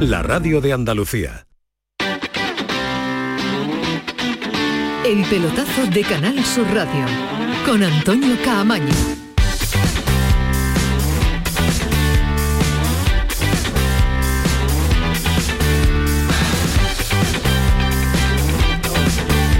la radio de Andalucía. El pelotazo de Canal Sur Radio con Antonio Caamaño.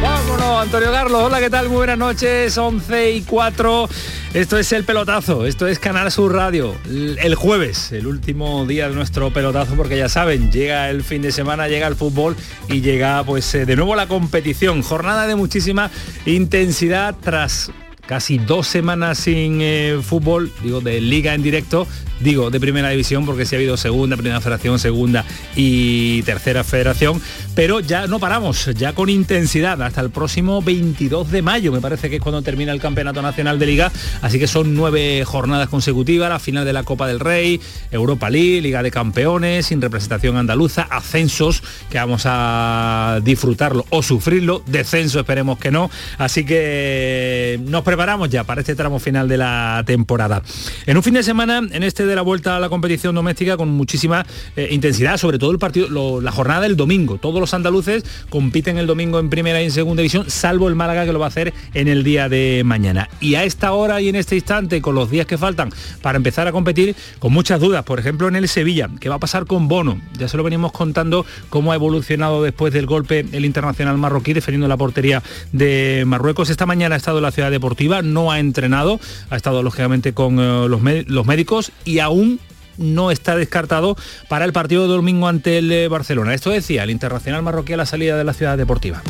Vámonos, Antonio Carlos. Hola, ¿qué tal? Muy buenas noches. 11 y 4. Esto es el pelotazo, esto es Canal Sur Radio. El jueves, el último día de nuestro pelotazo, porque ya saben, llega el fin de semana, llega el fútbol y llega pues eh, de nuevo la competición. Jornada de muchísima intensidad tras casi dos semanas sin eh, fútbol, digo, de liga en directo, digo, de primera división, porque sí ha habido segunda, primera federación, segunda y tercera federación, pero ya no paramos, ya con intensidad, hasta el próximo 22 de mayo, me parece que es cuando termina el Campeonato Nacional de Liga, así que son nueve jornadas consecutivas, la final de la Copa del Rey, Europa League, Liga de Campeones, sin representación andaluza, ascensos, que vamos a disfrutarlo o sufrirlo, descenso esperemos que no, así que nos preparamos ya para este tramo final de la temporada. En un fin de semana, en este de la vuelta a la competición doméstica, con muchísima eh, intensidad, sobre todo el partido, la jornada del domingo. Todos los andaluces compiten el domingo en primera y en segunda división, salvo el Málaga que lo va a hacer en el día de mañana. Y a esta hora y en este instante, con los días que faltan para empezar a competir, con muchas dudas, por ejemplo en el Sevilla, ¿qué va a pasar con Bono? Ya se lo venimos contando cómo ha evolucionado después del golpe el internacional marroquí defendiendo la portería de Marruecos. Esta mañana ha estado en la ciudad deportiva no ha entrenado, ha estado lógicamente con eh, los médicos y aún no está descartado para el partido de domingo ante el eh, Barcelona. Esto decía el internacional marroquí a la salida de la ciudad deportiva.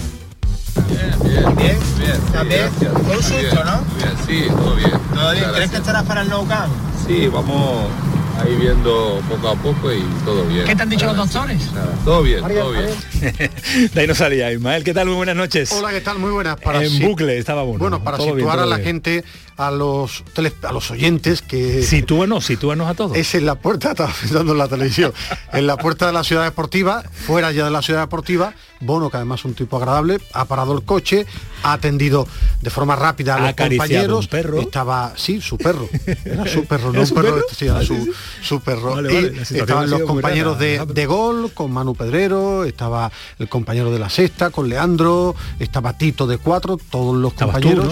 Bien, bien, bien, bien. ¿También? Todo susto, ¿no? Bien, sí, todo bien. ¿Todo bien? ¿Crees que estarás para el Nou Camp? Sí, vamos ahí viendo poco a poco y todo bien. ¿Qué te han dicho los doctores? Nada, todo bien, todo bien. de ahí no salía Ismael. ¿Qué tal? Muy buenas noches. Hola, ¿qué tal? Muy buenas. Para en si- bucle estaba bueno. Bueno, para Todo situar a la bien. gente, a los tele- a los oyentes que Sitúanos, sitúanos a todos. es en la puerta, estaba pensando en la televisión, en la puerta de la ciudad deportiva, fuera ya de la ciudad deportiva, Bono, que además es un tipo agradable, ha parado el coche, ha atendido de forma rápida a los compañeros. un perro. Estaba, sí, su perro. Era su perro, no ¿Era un perro, perro? sí, era Ah, su, perro. Vale, Y vale, estaban los compañeros de, gol, con Manu Pedrero, estaba el compañero de la sexta, con Leandro, estaba Tito de cuatro, todos los tú, compañeros.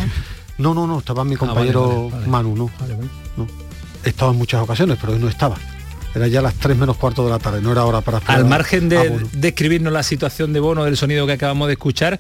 ¿no? no, no, no, estaba mi Ah, compañero vale. Manu, no. No. He estado en muchas ocasiones, pero hoy no estaba. Era ya las 3 menos cuarto de la tarde, no era hora para esperar Al margen de describirnos la situación de Bono, del sonido que acabamos de escuchar,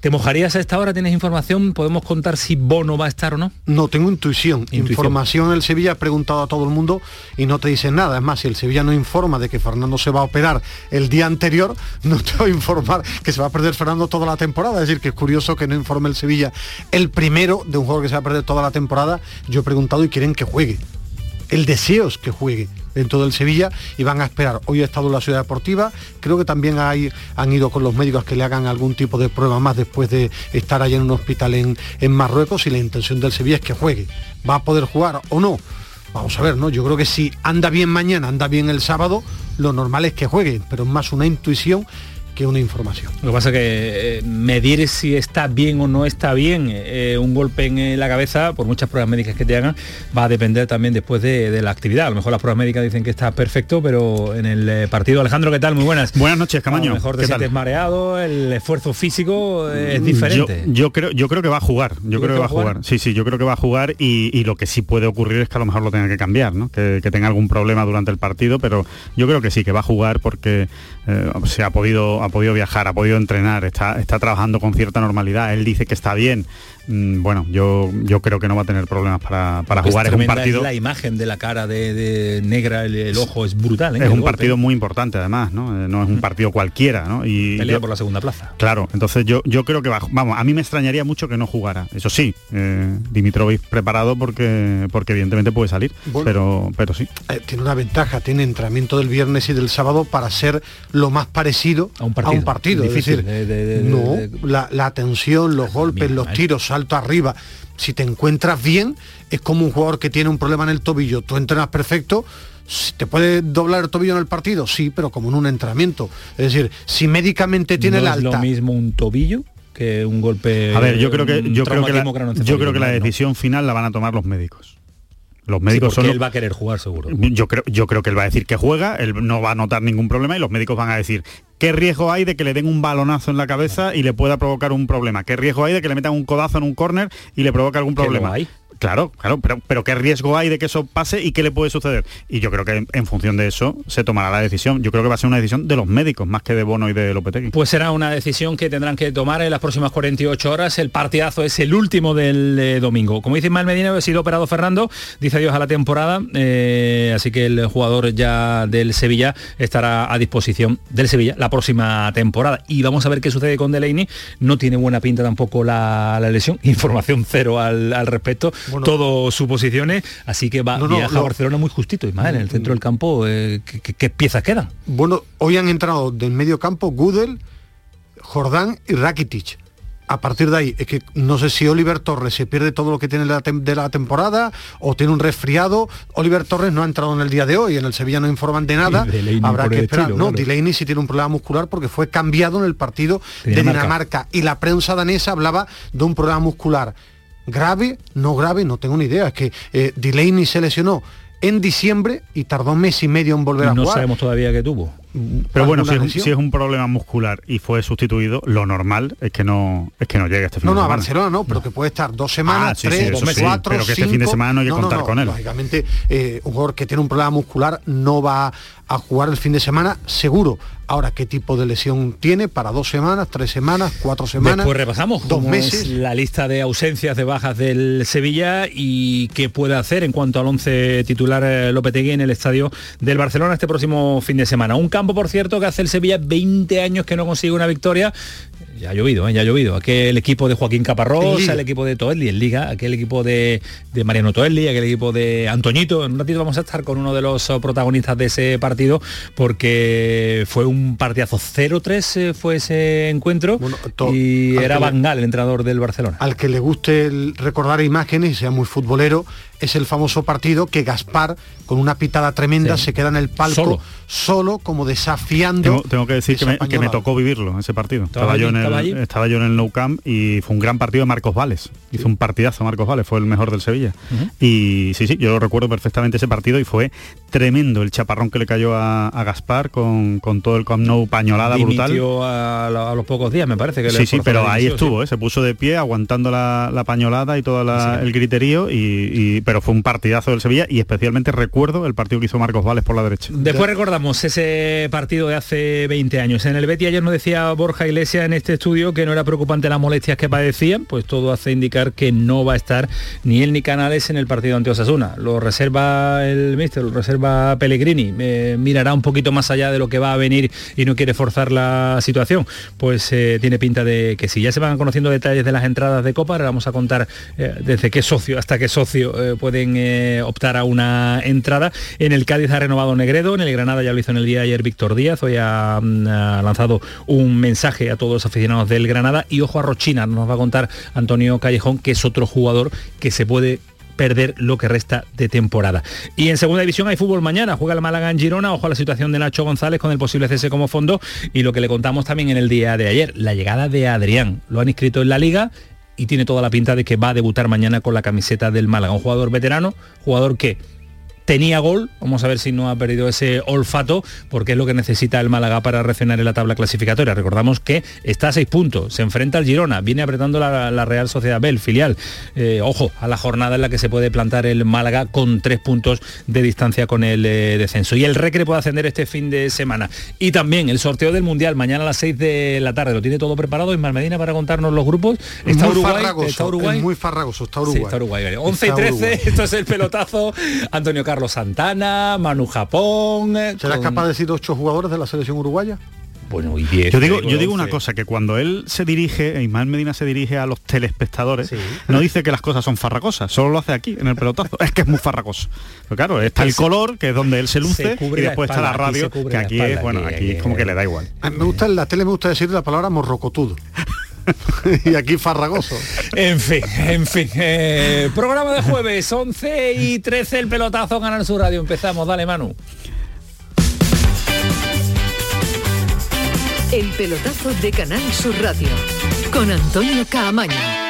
¿te mojarías a esta hora? ¿Tienes información? ¿Podemos contar si Bono va a estar o no? No, tengo intuición. Intuición. Información el Sevilla, he preguntado a todo el mundo y no te dicen nada. Es más, si el Sevilla no informa de que Fernando se va a operar el día anterior, no te va a informar que se va a perder Fernando toda la temporada. Es decir, que es curioso que no informe el Sevilla el primero de un juego que se va a perder toda la temporada. Yo he preguntado y quieren que juegue. El deseo es que juegue dentro del Sevilla y van a esperar. Hoy ha estado en la ciudad deportiva, creo que también hay, han ido con los médicos que le hagan algún tipo de prueba más después de estar allá en un hospital en, en Marruecos y la intención del Sevilla es que juegue. ¿Va a poder jugar o no? Vamos a ver, ¿no? Yo creo que si anda bien mañana, anda bien el sábado, lo normal es que juegue, pero es más una intuición que una información. Lo que pasa es que eh, medir si está bien o no está bien eh, un golpe en eh, la cabeza, por muchas pruebas médicas que te hagan, va a depender también después de, de la actividad. A lo mejor las pruebas médicas dicen que está perfecto, pero en el partido, Alejandro, ¿qué tal? Muy buenas. Buenas noches, Camaño. A lo mejor te ¿Qué tal? sientes mareado, el esfuerzo físico es Mm, diferente. Yo, yo creo, yo creo que va a jugar. Yo creo que va a jugar? Sí, sí, yo creo que va a jugar y, y lo que sí puede ocurrir es que a lo mejor lo tenga que cambiar, ¿no? Que, que tenga algún problema durante el partido, pero yo creo que sí, que va a jugar porque eh, se ha podido, ha podido viajar, ha podido entrenar, está, está trabajando con cierta normalidad. Él dice que está bien. Mm, bueno, yo, yo creo que no va a tener problemas para, para jugar. Es un partido. la imagen de la cara de, de negra, el, el ojo es brutal. ¿eh? Es El un golpe. partido muy importante además, ¿no? Eh, No es un partido cualquiera, ¿no? Y Pelea yo- por la segunda plaza. Claro, entonces yo, yo creo que va, vamos, a mí me extrañaría mucho que no jugara. Eso sí, eh, Dimitrovic preparado porque, porque evidentemente puede salir, Bueno. pero, pero sí. Eh, tiene una ventaja, tiene entrenamiento del viernes y del sábado para ser lo más parecido A un partido. Difícil decir, de- de- de- no, de- la, la tensión, los golpes, mira, los tiros, salto arriba. Si te encuentras bien, es como un jugador que tiene un problema en el tobillo. Tú entrenas perfecto, si ¿te puede doblar el tobillo en el partido? Sí, pero como en un entrenamiento. Es decir, si médicamente tiene no el es alta... lo mismo un tobillo que un golpe A ver, yo creo que yo creo que la, yo creo que la decisión final la van a tomar los médicos. Los médicos son. él va a querer jugar seguro. Yo creo, yo creo que él va a decir que juega, él no va a notar ningún problema y los médicos van a decir ¿Qué riesgo hay de que le den un balonazo en la cabeza y le pueda provocar un problema? ¿Qué riesgo hay de que le metan un codazo en un córner y le provoque algún problema? Hay? Claro, claro, pero, pero ¿qué riesgo hay de que eso pase y qué le puede suceder? Y yo creo que en, función de eso se tomará la decisión. Yo creo que va a ser una decisión de los médicos más que de Bono y de Lopetegui. Pues será una decisión que tendrán que tomar en las próximas 48 horas. El partidazo es el último del eh, domingo. Como dice Ismael Medina, ha sido operado Fernando, dice adiós a la temporada, eh, así que el jugador ya del Sevilla estará a disposición del Sevilla la próxima temporada. Y vamos a ver qué sucede con Delaney. No tiene buena pinta tampoco la, lesión. Información cero al respecto todo suposiciones, así que va a Barcelona muy justito, y más en el centro del campo, eh, ¿qué, piezas quedan? Bueno, hoy han entrado del medio campo Gudel, Jordán y Rakitic a partir de ahí, es que no sé si Oliver Torres se pierde todo lo que tiene de la, temporada o tiene un resfriado. Oliver Torres no ha entrado en el día de hoy, en el Sevilla no informan de nada. Habrá que esperar. no, Delaney sí tiene un problema muscular porque fue cambiado en el partido de Dinamarca. Y la prensa danesa hablaba de un problema muscular grave, no grave, no tengo ni idea. Es que eh, Delaney se lesionó en diciembre y tardó un mes y medio en volver a jugar. No sabemos todavía qué tuvo. Pero bueno, si es, un problema muscular y fue sustituido, lo normal es que no es que no llegue este fin no, de semana. No, a Barcelona no, pero que puede estar dos semanas, ah, tres, cuatro, Pero que este fin de semana no hay que contar con él. Lógicamente, eh, un jugador que tiene un problema muscular no va a jugar el fin de semana, seguro. Ahora, ¿qué tipo de lesión tiene? ¿Para dos semanas, tres semanas, cuatro semanas? Pues repasamos dos meses. la lista de ausencias de bajas del Sevilla y qué puede hacer en cuanto al once titular eh, Lopetegui en el estadio del Barcelona este próximo fin de semana. Un campo, por cierto, que hace el Sevilla 20 años que no consigue una victoria ya ha llovido, ¿eh? ya ha llovido. Aquel equipo de Joaquín Caparrós, el equipo de Toelli en Liga, aquel equipo de, Mariano Toelli, aquel equipo de Antoñito. En un ratito vamos a estar con uno de los protagonistas de ese partido porque fue un partidazo 0-3 eh, fue ese encuentro y era Bangal, el entrenador del Barcelona. Al que le guste recordar imágenes y sea muy futbolero, es el famoso partido que Gaspar, con una pitada tremenda, se queda en el palco solo, como desafiando. Tengo, que decir que me, tocó vivirlo, ese partido. Estaba, yo en el, estaba, yo en el Nou Camp y fue un gran partido de Marcos Vales. Hizo un partidazo Marcos Vales, fue el mejor del Sevilla. Y sí, sí, yo recuerdo perfectamente ese partido y fue tremendo el chaparrón que le cayó a, Gaspar con, todo el Camp Nou pañolada brutal. A, a, los pocos días, me parece que Sí, sí, pero ahí estuvo, ¿eh? se puso de pie aguantando la, pañolada y todo el griterío y pero fue un partidazo del Sevilla y especialmente recuerdo el partido que hizo Marcos Vales por la derecha. Después recordamos ese partido de hace 20 años. En el Betty ayer nos decía Borja Iglesias en este estudio que no era preocupante las molestias que padecían, pues todo hace indicar que no va a estar ni él ni Canales en el partido ante Osasuna. Lo reserva el míster, lo reserva Pellegrini. mirará un poquito más allá de lo que va a venir y no quiere forzar la situación. Pues eh, tiene pinta de que si ya se van conociendo detalles de las entradas de Copa, ahora vamos a contar eh, desde qué socio hasta qué socio eh, pueden eh, optar a una entrada. En el Cádiz ha renovado Negredo, en el Granada ya lo hizo en el día de ayer Víctor Díaz, hoy ha, mm, lanzado un mensaje a todos los aficionados del Granada y ojo a Rochina, nos va a contar Antonio Callejón, que es otro jugador que se puede perder lo que resta de temporada. Y en segunda división hay fútbol mañana, juega el Málaga en Girona, ojo a la situación de Nacho González con el posible cese como fondo y lo que le contamos también en el día de ayer, la llegada de Adrián. Lo han inscrito en la liga y tiene toda la pinta de que va a debutar mañana con la camiseta del Málaga. Un jugador veterano, jugador que tenía gol, vamos a ver si no ha perdido ese olfato, porque es lo que necesita el Málaga para reaccionar en la tabla clasificatoria. Recordamos que está a seis puntos, se enfrenta al Girona, viene apretando la, Real Sociedad B, el filial. Eh, ojo, a la jornada en la que se puede plantar el Málaga con tres puntos de distancia con el eh, descenso. Y el Recre puede ascender este fin de semana. Y también el sorteo del Mundial, mañana a las 6 de la tarde. Lo tiene todo preparado Ismael Medina para contarnos los grupos. Está Uruguay, está Uruguay. muy farragoso, está Uruguay. está Uruguay. 11 y 13, esto es el pelotazo. Antonio Carlos Santana, Manu Japón. Eh, ¿Serás capaz de decir ocho jugadores de la selección uruguaya? Bueno, y yo digo, yo digo una cosa, que cuando él se dirige, e Ismael Medina se dirige a los telespectadores, no dice que las cosas son farragosas, solo lo hace aquí, en el pelotazo. es que es muy farragoso. Pero claro, está el color, que es donde él se luce, y después está la radio, que aquí es, bueno, aquí es como que le da igual. me gusta en la tele me gusta decir la palabra morrocotudo. y aquí farragoso. En fin, en fin. Eh, programa de jueves, 11 y 13, el pelotazo Ganar su radio. Empezamos, dale Manu. El pelotazo de Canal Sur Radio con Antonio Caamaño.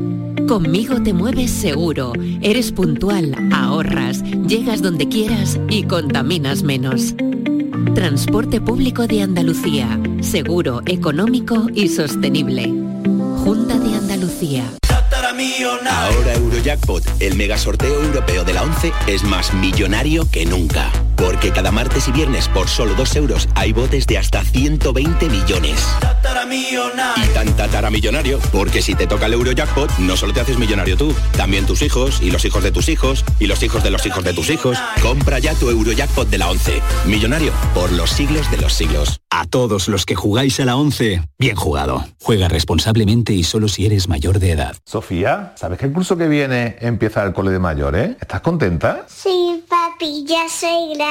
Conmigo te mueves seguro, eres puntual, ahorras, llegas donde quieras y contaminas menos. Transporte público de Andalucía, seguro, económico y sostenible. Junta de Andalucía. Ahora Eurojackpot, el mega sorteo europeo de la 11, es más millonario que nunca. Porque cada martes y viernes por solo 2 euros hay botes de hasta 120 millones. Y tan tataramillonario, porque si te toca el Eurojackpot, no solo te haces millonario tú, también tus hijos, y los hijos de tus hijos, y los hijos de los hijos de tus hijos. Compra ya tu Eurojackpot de la 11. Millonario por los siglos de los siglos. A todos los que jugáis a la 11, bien jugado. Juega responsablemente y solo si eres mayor de edad. Sofía, ¿sabes que el curso que viene empieza el cole de mayores? ¿Estás contenta? Sí, papi, ya soy grande.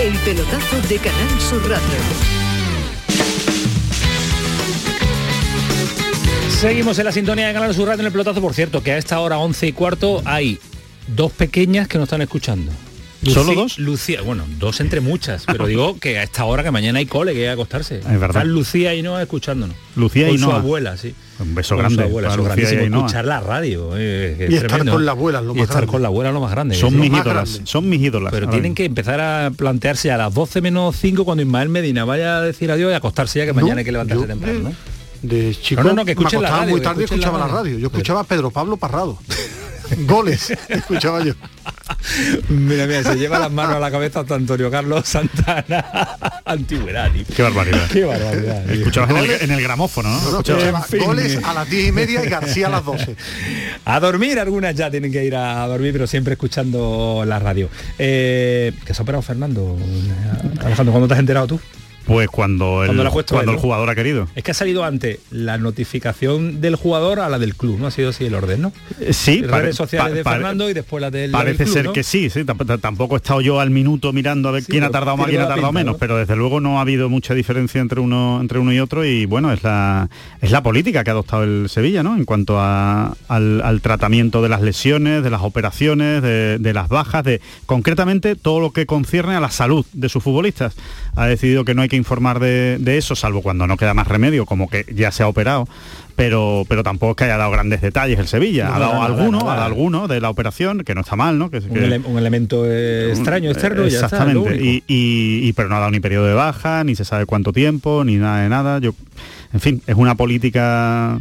El pelotazo de Canal Sur Radio. Seguimos en la sintonía de Canal Sur Radio en el pelotazo, por cierto, que a esta hora 11 y cuarto hay dos pequeñas que nos están escuchando. ¿Solo dos? Lucía, bueno, dos entre muchas, pero digo que a esta hora que mañana hay cole, que hay que acostarse. Es verdad. Están Lucía y Noa escuchándonos. Lucía y su abuela, sí. Un beso Con su grande abuela, es Lucía y escuchar la radio. eh, que es Y estar tremendo. con la abuela, lo Y más estar grande. con la abuela lo más grande. Son mis ídolas, grande. son mis ídolas. Pero tienen que empezar a plantearse a las 12 menos 5 cuando Ismael Medina vaya a decir adiós y acostarse ya que mañana No, hay que levantarse yo, temprano, ¿no? De chico No, no, no, que me la radio, muy tarde y escuchaba la radio. Yo escuchaba a Pedro Pablo Parrado. Goles, escuchaba yo. Mira, mira, se lleva las manos a la cabeza hasta Antonio Carlos Santana. Antigüedad. Qué barbaridad. Qué barbaridad. Escuchabas en el, en el gramófono, ¿no? No, no, Escuchabas- escuchaba en fin. goles a las diez y media y García a las 12. A dormir, algunas ya tienen que ir a dormir, pero siempre escuchando la radio. Eh, ¿Qué se ha operado Fernando? Alejandro, ¿cuándo te has enterado tú? Pues cuando el, Cuando el jugador ha querido. Es que ha salido antes la notificación del jugador a la del club, ¿no? Ha sido así el orden, ¿no? Eh, Sí, Redes pare- sociales de pare- Fernando y después la del la del Parece club, ser ¿no? que sí, sí. Tampoco he estado yo al minuto mirando a ver Sí, quién ha tardado más, quién ha tardado pinta, menos, ¿no? pero desde luego no ha habido mucha diferencia entre uno, entre uno y otro y bueno, es la, es la política que ha adoptado el Sevilla, ¿no? En cuanto a- al, al tratamiento de las lesiones, de las operaciones, de, de las bajas, de concretamente todo lo que concierne a la salud de sus futbolistas. Ha decidido que no hay que informar de, de eso, salvo cuando no queda más remedio, como que ya se ha operado. Pero, pero tampoco es que haya dado grandes detalles el Sevilla. No, ha dado no, no, alguno, ha dado alguno de la operación, que no está mal, ¿no? Que, Un, que- ele- un elemento eh, extraño, externo, y ya está, Exactamente. y, y- y- pero no ha dado ni periodo de baja, ni se sabe cuánto tiempo, ni nada de nada. Yo, en fin, es una política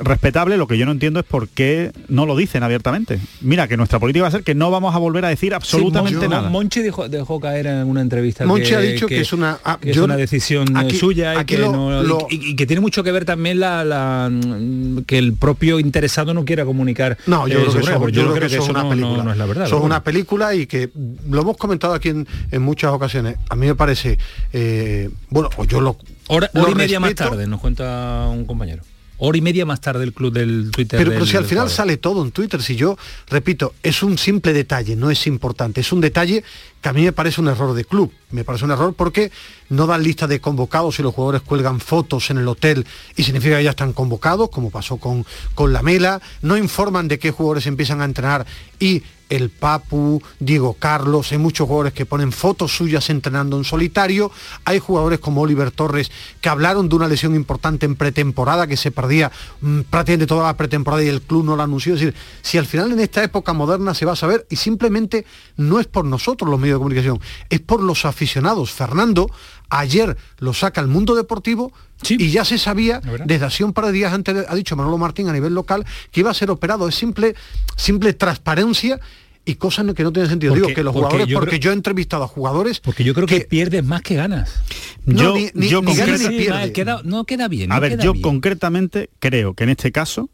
respetable, lo que yo no entiendo es por qué no lo dicen abiertamente. Mira, que nuestra política va a ser que no vamos a volver a decir absolutamente Sí, nada. Monchi dejó, dejó caer en una entrevista Monchi que, ha dicho que es una- ah, que es yo- una decisión aquí- suya y aquí lo- no- lo- y- y que tiene mucho que ver también la, la- mm, que el propio interesado no quiera comunicar No, yo eh, creo que eso, porque yo creo que eso es una no- película. no, no es la verdad. Eso es pero una bueno. película y que lo hemos comentado aquí en, en muchas ocasiones. A mí me parece, eh, bueno, o yo lo Hora, hora y media más tarde, nos cuenta un compañero. Hora y media más tarde el club del Twitter. Pero, del- pero si al final sale todo en Twitter, si yo, repito, es un simple detalle, no es importante, es un detalle que a mí me parece un error de club, me parece un error porque no dan lista de convocados y los jugadores cuelgan fotos en el hotel y significa que ya están convocados, como pasó con, con la Mela, no informan de qué jugadores empiezan a entrenar y el Papu, Diego Carlos, hay muchos jugadores que ponen fotos suyas entrenando en solitario, hay jugadores como Oliver Torres que hablaron de una lesión importante en pretemporada que se perdía mm, prácticamente toda la pretemporada y el club no lo anunció, es decir, si al final en esta época moderna se va a saber y simplemente no es por nosotros los medios de comunicación, es por los aficionados. Fernando ayer lo saca el mundo deportivo y ya se sabía desde hace un par de días antes, ha dicho Manolo Martín a nivel local, que iba a ser operado. Es simple, simple transparencia y cosas que no tienen sentido. Porque- Digo que los porque jugadores, yo porque creo- yo he entrevistado a jugadores Porque yo creo que, pierdes más que ganas. No, Yo- ni- ni- yo ni ganas ni Sí, pierde. mal, queda- no queda bien. A no ver, yo bien. concretamente creo que en este caso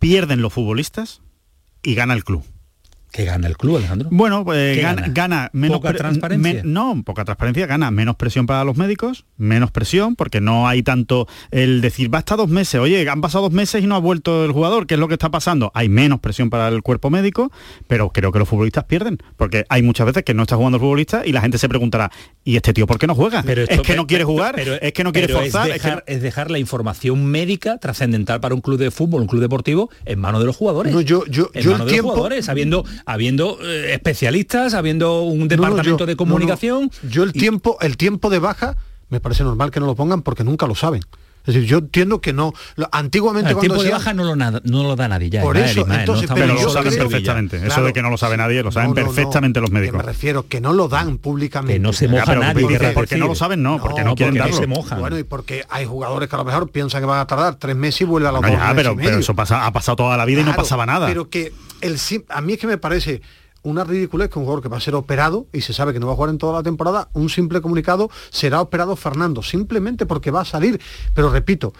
pierden los futbolistas y gana el club. Que gana el club, Alejandro. Bueno, pues ¿Qué gana, gana? gana menos ¿Poca transparencia? no, poca transparencia, gana menos presión para los médicos, menos presión, porque no hay tanto el decir, va hasta dos meses, oye, han pasado dos meses y no ha vuelto el jugador, ¿qué es lo que está pasando? Hay menos presión para el cuerpo médico, pero creo que los futbolistas pierden, porque hay muchas veces que no está jugando el futbolista y la gente se preguntará, ¿y este tío por qué no juega? Pero es que no quiere jugar, pero- es que no quiere pero forzar, Es es que dejar, es dejar la información médica trascendental para un club de fútbol, un club deportivo, en manos de los jugadores. No, yo- yo- en yo el manos de tiempo- los jugadores, habiendo, habiendo eh, especialistas, habiendo un No, no, departamento yo- de no, no. comunicación. Yo el tiempo, el tiempo de baja me parece normal que no lo pongan porque nunca lo saben. Es decir, yo entiendo que no. lo- Antiguamente El cuando tiempo de baja no lo, nada- no lo da nadie ya. Por eso, entonces, estamos pero lo saben perfectamente. Eso de que no lo sabe nadie, lo saben No, no, no, perfectamente los que médicos. me refiero que no lo dan públicamente. Que no se moja pero nadie. porque- no lo saben, no, porque no quieren porque darlo. se mojan. Bueno, y porque hay jugadores que a lo mejor piensan que van a tardar tres meses y vuelve a los dos ya, meses pero, y medio. pero eso pasa, ha pasado toda la vida y no pasaba nada. Pero que el a mí es que me parece una ridiculez que un jugador que va a ser operado y se sabe que no va a jugar en toda la temporada, un simple comunicado será operado Fernando, simplemente porque va a salir. Pero repito,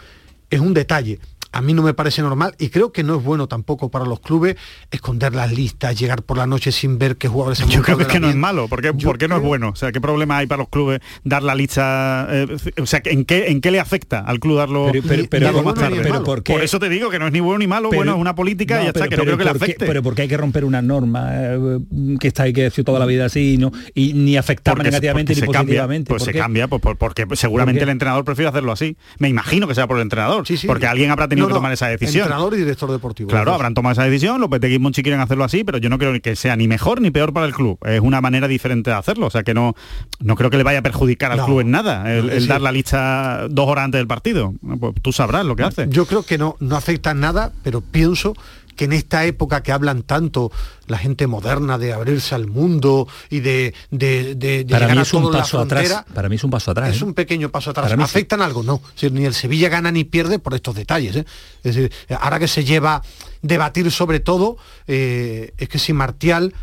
es un detalle. A mí no me parece normal y creo que no es bueno tampoco para los clubes esconder las listas, llegar por la noche sin ver qué jugadores han Yo creo que, es que en no es malo, porque ¿por qué no es bueno? O sea, ¿qué problema hay para los clubes dar la lista? eh, o sea, ¿en qué, ¿en qué le afecta al club darlo, Pero- pero- pero- darlo más tarde? ¿por qué? Por eso te digo que no es ni bueno ni malo, Pero- bueno, es una política y ya está, pero- que no creo que le ¿por qué- afecte. Pero porque hay que romper una norma eh, que está ahí que ha sido toda la vida así y, no, y ni afectar Porque- negativamente porque ni se cambia, positivamente. pues ¿Por se cambia, pues, por- porque seguramente el entrenador prefiere hacerlo así. Me imagino que sea por el entrenador, Sí, sí. porque alguien habrá tenido No, que tomar esa decisión. Entrenador y director deportivo. Claro, habrán tomado esa decisión, los Petegui y Monchi quieren hacerlo así, pero yo no creo que sea ni mejor ni peor para el club. Es una manera diferente de hacerlo, o sea que no, no creo que le vaya a perjudicar al No. club en nada el, No, el sí. dar la lista dos horas antes del partido. Pues tú sabrás lo que hace. Yo creo que no, no afecta en nada, pero pienso que en esta época que hablan tanto la gente moderna de abrirse al mundo y de, de, de- de Para llegar mí a es un en la paso atrás. frontera, Para mí es un paso atrás. es ¿eh? un pequeño paso atrás. Para mí sí. ¿Afectan algo? No. Ni el Sevilla gana ni pierde por estos detalles. ¿eh? Es decir, ahora que se lleva debatir sobre todo, eh, es que si Martial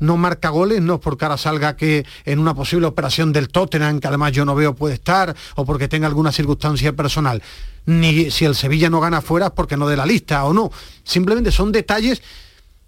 no marca goles, no es porque ahora salga que en una posible operación del Tottenham, que además yo no veo puede estar, o porque tenga alguna circunstancia personal. Ni si el Sevilla no gana fuera es porque no de la lista o no. Simplemente son detalles,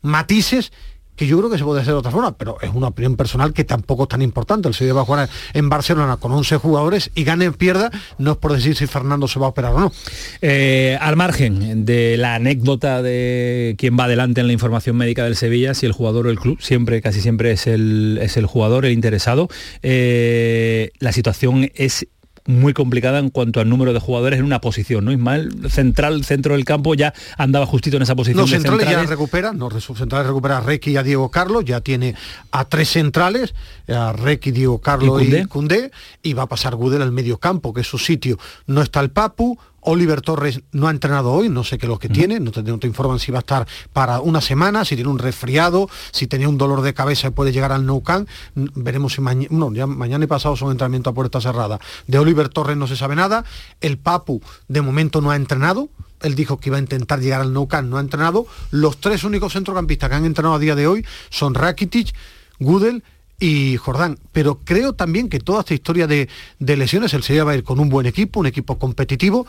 matices que yo creo que se puede hacer de otra forma, pero es una opinión personal que tampoco es tan importante. El Sevilla va a jugar en Barcelona con 11 jugadores y gane o pierda, no es por decir si Fernando se va a operar o no. Eh, al margen de la anécdota de quién va adelante en la información médica del Sevilla, si el jugador o el club, siempre, casi siempre es el, es el jugador, el interesado, eh, la situación es muy complicada en cuanto al número de jugadores en una posición, ¿no? Ismael, central, centro del campo, ya andaba justito en esa posición. Los de centrales ya recuperan, no, los centrales recupera a Requi y a Diego Carlos, ya tiene a tres centrales, a Requi, Diego Carlos ¿Y y? Cundé, y va a pasar Gudel al medio campo, que es su sitio. No está el Papu, Oliver Torres no ha entrenado hoy, no sé qué es lo que tiene, no te, no te informan si va a estar para una semana, si tiene un resfriado, si tenía un dolor de cabeza y puede llegar al Nou Camp. Veremos si mañana, no, ya mañana y pasado son entrenamientos a puerta cerrada. De Oliver Torres no se sabe nada, el Papu de momento no ha entrenado, él dijo que iba a intentar llegar al Nou Camp, no ha entrenado. Los tres únicos centrocampistas que han entrenado a día de hoy son Rakitic, Gudel y Jordán. Pero creo también que toda esta historia de, de lesiones, el Sevilla va a ir con un buen equipo, un equipo competitivo,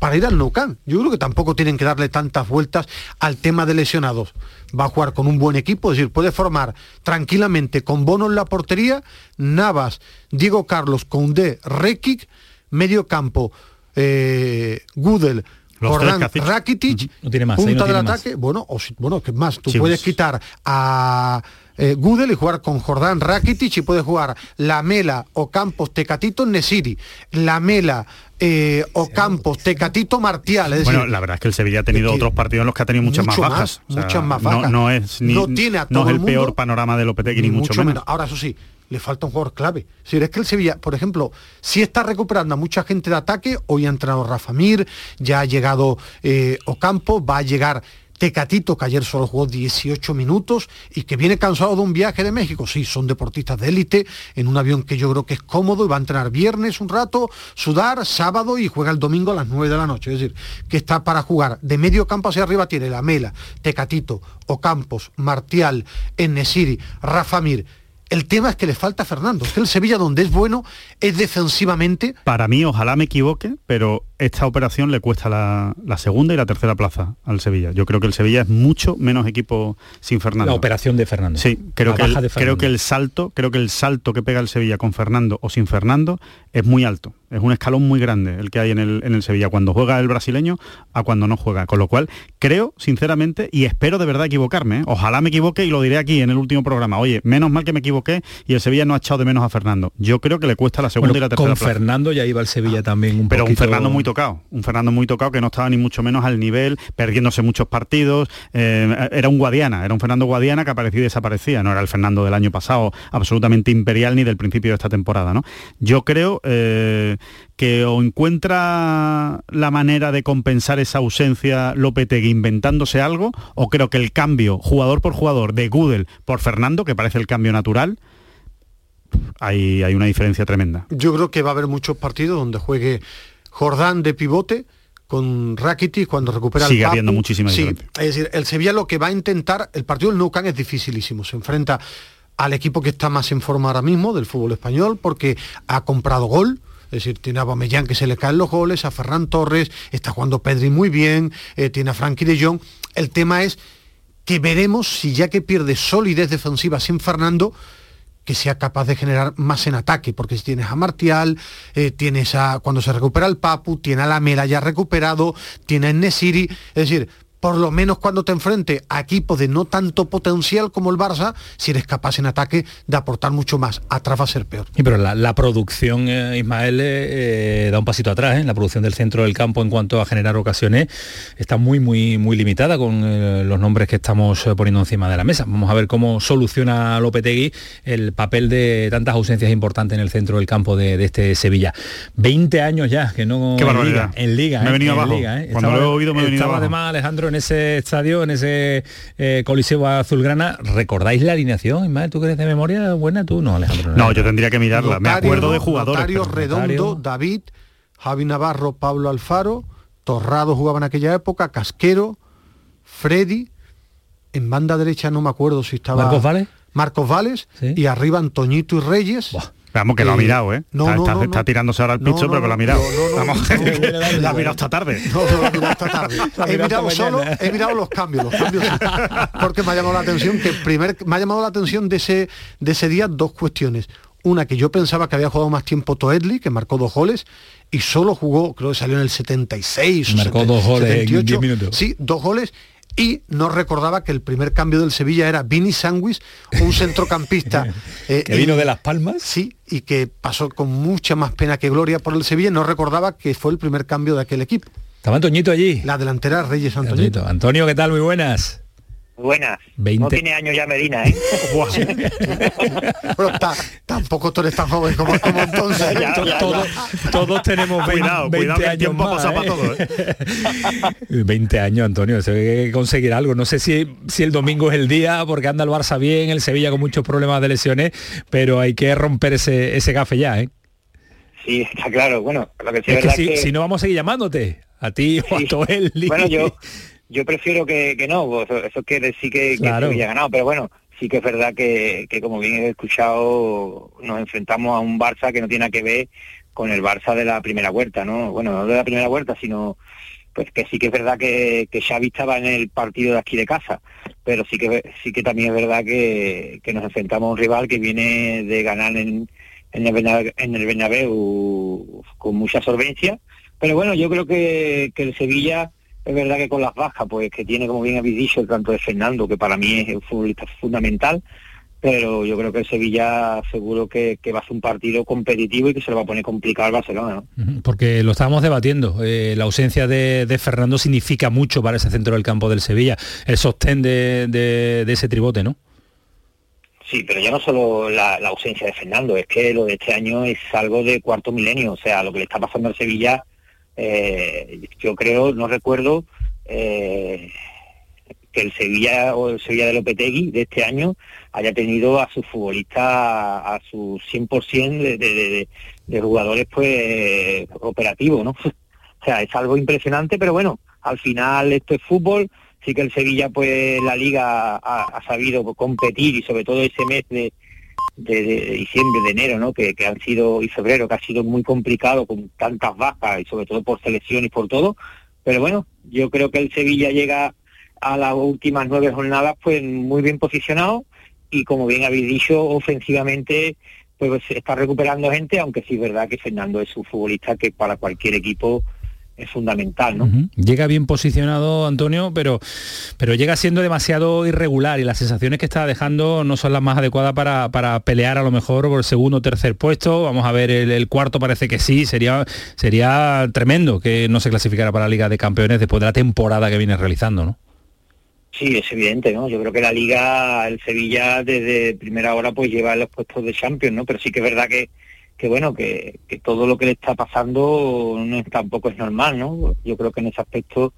para ir al Nou Camp. Yo creo que tampoco tienen que darle tantas vueltas al tema de lesionados. Va a jugar con un buen equipo, es decir, puede formar tranquilamente con Bono en la portería, Navas, Diego Carlos, Koundé, Rekic, medio campo, eh, Gudel, Jordán. Rakitic, No tiene más, ahí punta no del más. ataque, bueno, o bueno, que más, tú Sí, puedes pues. quitar a eh, Gudel y jugar con Jordán Rakitic y puedes jugar Lamela, Ocampos, Tecatito, Nesiri, Lamela, eh, Ocampos, Tecatito, Martial, es decir, Bueno, la verdad es que el Sevilla ha tenido otros partidos en los que ha tenido muchas mucho más bajas. muchas más no- bajas. No, es ni, No tiene a no es el, mundo, peor panorama de Lopetegui, ni, mucho, menos. Ahora, eso sí, le falta un jugador clave. Si es que el Sevilla, por ejemplo, si está recuperando a mucha gente de ataque, hoy ha entrado Rafa Mir, ya ha llegado eh, Ocampo, va a llegar Tecatito, que ayer solo jugó 18 minutos y que viene cansado de un viaje de México. Sí, son deportistas de élite, en un avión que yo creo que es cómodo y va a entrenar viernes un rato, sudar, sábado y juega el domingo a las 9 de la noche. Es decir, que está para jugar de medio campo hacia arriba tiene la Mela, Tecatito, Ocampos, Martial, Enesiri, Rafa Mir. El tema es que le falta a Fernando. Es que el Sevilla donde es bueno es defensivamente Para mí, ojalá me equivoque, pero esta operación le cuesta la, la segunda y la tercera plaza al Sevilla. Yo creo que el Sevilla es mucho menos equipo sin Fernando. La operación de Fernando. Sí, creo La que, baja el, de creo Fernando. que el salto, creo que el salto que pega el Sevilla con Fernando o sin Fernando es muy alto. Es un escalón muy grande el que hay en el, en el Sevilla cuando juega el brasileño a cuando no juega. Con lo cual, creo, sinceramente, y espero de verdad equivocarme. ¿eh? Ojalá me equivoque y lo diré aquí en el último programa. Oye, menos mal que me equivoqué y el Sevilla no ha echado de menos a Fernando. Yo creo que le cuesta la segunda Bueno, y la tercera con plaza. Fernando ya iba el Sevilla también un Pero un Fernando muy tocado, un Fernando muy tocado que no estaba ni mucho menos al nivel, perdiéndose muchos partidos, eh, era un Guadiana, era un Fernando Guadiana que aparecía y desaparecía, no era el Fernando del año pasado, absolutamente imperial ni del principio de esta temporada. ¿no? Yo creo eh, que o encuentra la manera de compensar esa ausencia Lopetegui inventándose algo, o creo que el cambio jugador por jugador de Gudel por Fernando, que parece el cambio natural, hay, hay una diferencia tremenda. Yo creo que va a haber muchos partidos donde juegue Jordán de pivote con Rakitic cuando recupera Sigue el Papu. habiendo muchísima Sí, es decir, el Sevilla lo que va a intentar, el partido del Nou Camp es dificilísimo, se enfrenta al equipo que está más en forma ahora mismo del fútbol español porque ha comprado gol, es decir, tiene a Aubameyang que se le caen los goles, a Ferran Torres, está jugando Pedri muy bien, eh, tiene a Frankie de Jong. El tema es que veremos si ya que pierde solidez defensiva sin Fernando, que sea capaz de generar más en ataque, porque si tienes a Martial, eh, tienes a, cuando se recupera el Papu, tiene a la Mela ya recuperado, tiene a Nesiri, es decir, por lo menos cuando te enfrente a equipos de no tanto potencial como el Barça, si eres capaz en ataque de aportar mucho más, atrás va a ser peor. Sí, pero la, la producción, eh, Ismael, eh, eh, da un pasito atrás. ¿eh? La producción del centro del campo en cuanto a generar ocasiones está muy, muy, muy limitada con eh, los nombres que estamos poniendo encima de la mesa. Vamos a ver cómo soluciona Lopetegui el papel de tantas ausencias importantes en el centro del campo de, de este Sevilla. 20 años ya que no Qué en barbaridad. Liga, en Liga. Me he venido En abajo. Liga. Cuando lo he oído me he venido estaba abajo. además Alejandro en ese estadio, en ese eh, Coliseo Azulgrana. ¿Recordáis la alineación? Ismael, ¿tú que eres de memoria buena? Tú no, Alejandro. No, yo tendría que mirarla. Me acuerdo de jugadores. Redondo, David, Javi Navarro, Pablo Alfaro, Torrado jugaba en aquella época, Casquero, Freddy, en banda derecha no me acuerdo si estaba... ¿Marcos Vales? Marcos Vales, y arriba Antoñito y Reyes. Vamos, que lo ha Eh, mirado, ¿eh? no, está, no, está- no, está no. tirándose ahora al No, picho, no, pero que lo ha mirado. no, no, Vamos, no, no, lo ha mirado esta tarde. No, no, lo he mirado esta tarde. Ha he mirado mirado esta solo, he mirado los cambios, los cambios porque me ha llamado la atención que primer, me ha llamado la atención de ese, de ese día dos cuestiones. Una que yo pensaba que había jugado más tiempo Toedli, que marcó dos goles, y solo jugó, creo que salió en el 76. o Marcó 70, dos goles en 78. 10 minutos. Sí, dos goles. Y no recordaba que el primer cambio del Sevilla era Vini Sandwich, un centrocampista. eh, Que vino de Las Palmas. Sí, y que pasó con mucha más pena que gloria por el Sevilla. No recordaba que fue el primer cambio de aquel equipo. Estaba Antoñito allí. La delantera Reyes Antoñito. Antoñito. Antonio, ¿qué tal? Muy buenas. Buenas. 20. No tiene años ya Medina, ¿eh? Pero ta- tampoco tú eres tan joven como, como entonces. Ya, ya, ya. Todos, todos tenemos 20, Cuidado, 20 cuidado que el años tiempo más, pasa para ¿eh? todo, ¿eh? 20 años, Antonio, eso hay que conseguir algo. No sé si, si el domingo es el día, porque anda el Barça bien, el Sevilla con muchos problemas de lesiones, pero hay que romper ese, ese gafe ya, ¿eh? Sí, está claro. Bueno, lo que sí es, es que si, que... si no vamos a seguir llamándote. A ti o a Toelli. Bueno, yo, yo prefiero que, que no, eso, quiere decir que, Claro. que ganado, pero bueno, sí que es verdad que, que como bien he escuchado, nos enfrentamos a un Barça que no tiene nada que ver con el Barça de la primera vuelta, ¿no? Bueno, no de la primera vuelta, sino pues que sí que es verdad que, que Xavi estaba en el partido de aquí de casa, pero sí que sí que también es verdad que, que nos enfrentamos a un rival que viene de ganar en, en, el, Bernabéu, en el Bernabéu con mucha solvencia, pero bueno, yo creo que, que el Sevilla es verdad que con las bajas, pues que tiene, como bien habéis dicho, el tanto de Fernando, que para mí es un futbolista fundamental, pero yo creo que el Sevilla seguro que, que va a ser un partido competitivo y que se lo va a poner complicado al Barcelona, ¿no? Porque lo estábamos debatiendo. eh, la ausencia de, de Fernando significa mucho para ese centro del campo del Sevilla. El sostén de, de- de ese tribote, ¿no? Sí, pero ya no solo la, la ausencia de Fernando, es que lo de este año es algo de cuarto milenio, o sea, lo que le está pasando al Sevilla, eh, yo creo, no recuerdo eh, que el Sevilla o el Sevilla de Lopetegui de este año haya tenido a sus futbolistas a, su 100% de, de, de- jugadores pues operativos, ¿no? O sea, es algo impresionante, pero bueno, al final esto es fútbol, sí que el Sevilla pues la liga ha sabido competir y sobre todo ese mes de, de, diciembre, de enero, ¿no? Que, que han sido, y febrero, que ha sido muy complicado con tantas bajas y sobre todo por selección y por todo. Pero bueno, yo creo que el Sevilla llega a las últimas nueve jornadas pues muy bien posicionado y como bien habéis dicho, ofensivamente pues está recuperando gente, aunque sí es verdad que Fernando es un futbolista que para cualquier equipo es fundamental, ¿no? Llega bien posicionado Antonio, pero, pero llega siendo demasiado irregular y las sensaciones que está dejando no son las más adecuadas para, para pelear a lo mejor por el segundo o tercer puesto. Vamos a ver, el, el cuarto parece que sí, sería, sería tremendo que no se clasificara para la Liga de Campeones después de la temporada que viene realizando, ¿no? Sí, es evidente, ¿no? Yo creo que la Liga, el Sevilla desde primera hora pues lleva los puestos de Champions, ¿no? Pero sí que es verdad que, que bueno, que, que todo lo que le está pasando no es, tampoco es normal, ¿no? Yo creo que en ese aspecto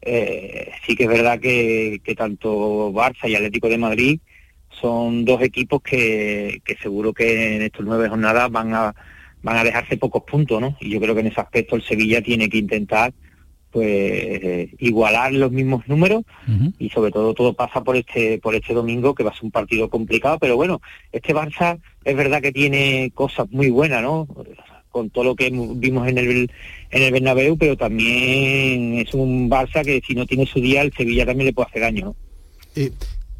eh, sí que es verdad que, que tanto Barça y Atlético de Madrid son dos equipos que, que seguro que en estos nueve jornadas van a van a dejarse pocos puntos, ¿no? Y yo creo que en ese aspecto el Sevilla tiene que intentar pues eh, igualar los mismos números y sobre todo todo pasa por este por este domingo que va a ser un partido complicado pero bueno este Barça es verdad que tiene cosas muy buenas no con todo lo que vimos en el en el Bernabéu pero también es un Barça que si no tiene su día el Sevilla también le puede hacer daño ¿no? Eh,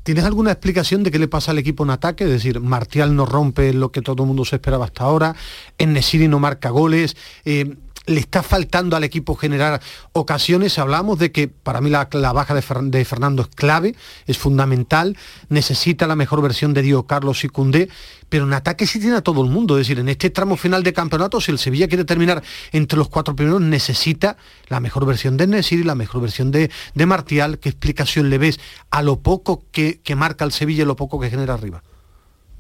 ¿Tienes alguna explicación de qué le pasa al equipo en ataque? Es decir, Martial no rompe lo que todo el mundo se esperaba hasta ahora, Nesiri no marca goles, eh, le está faltando al equipo generar ocasiones. Hablamos de que para mí la, la baja de, de Fernando es clave, es fundamental, necesita la mejor versión de Diego Carlos y Cundé, pero en ataque sí tiene a todo el mundo. Es decir, en este tramo final de campeonato, si el Sevilla quiere terminar entre los cuatro primeros, necesita la mejor versión de Nesiri, la mejor versión de, de Martial. ¿Qué explicación le ves a lo poco que, que marca el Sevilla y lo poco que genera arriba?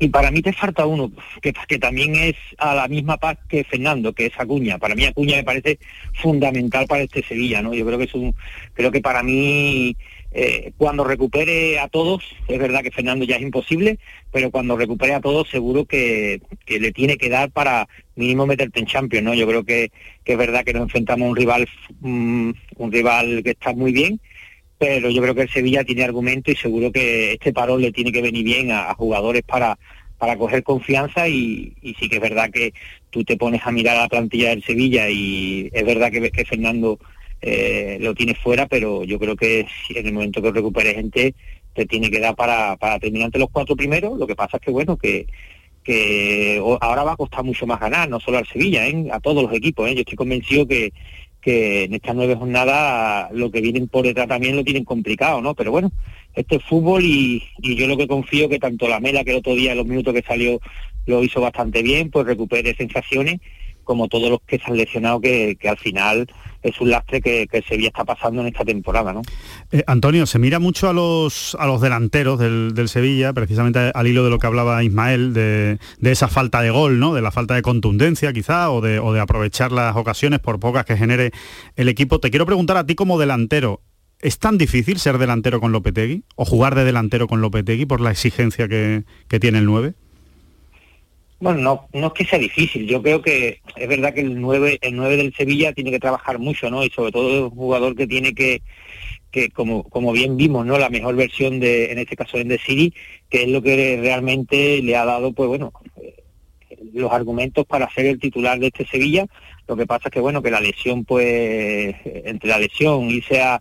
Y para mí te falta uno, que, también es a la misma paz que Fernando, que es Acuña. Para mí Acuña me parece fundamental para este Sevilla, ¿no? Yo creo que es un, creo que para mí eh, cuando recupere a todos, es verdad que Fernando ya es imposible, pero cuando recupere a todos seguro que, le tiene que dar para mínimo meterte en Champions, ¿no? Yo creo que, que es verdad que nos enfrentamos a un rival, mm, un rival que está muy bien, pero yo creo que el Sevilla tiene argumento y seguro que este parón le tiene que venir bien a, jugadores para para coger confianza y, sí que es verdad que tú te pones a mirar a la plantilla del Sevilla y es verdad que, que Fernando eh, lo tiene fuera, pero yo creo que en el momento que recupere gente te tiene que dar para, para terminar entre los cuatro primeros, lo que pasa es que bueno, que ahora va a costar mucho más ganar, no solo al Sevilla, ¿eh? a todos los equipos. ¿eh? Yo estoy convencido que, que en estas nueve jornadas lo que vienen por detrás también lo tienen complicado, ¿no? Pero bueno, este es fútbol y, y yo lo que confío que tanto la Mela, que el otro día, en los minutos que salió, lo hizo bastante bien, pues recupere sensaciones, como todos los que se han lesionado, que, que al final es un lastre que, que Sevilla está pasando en esta temporada, ¿no? Eh, Antonio, se mira mucho a los, a los delanteros del, del Sevilla, precisamente al hilo de lo que hablaba Ismael, de, de esa falta de gol, ¿no? de la falta de contundencia quizá, o de, o de aprovechar las ocasiones por pocas que genere el equipo. Te quiero preguntar a ti como delantero, ¿es tan difícil ser delantero con Lopetegui? ¿O jugar de delantero con Lopetegui por la exigencia que, que tiene el 9? Bueno, no, no es que sea difícil, yo creo que es verdad que el 9, el 9 del Sevilla tiene que trabajar mucho, ¿no? Y sobre todo es un jugador que tiene que, que como, como bien vimos, ¿no? La mejor versión de, en este caso en The City, que es lo que realmente le ha dado, pues bueno, eh, los argumentos para ser el titular de este Sevilla. Lo que pasa es que bueno, que la lesión, pues, entre la lesión sea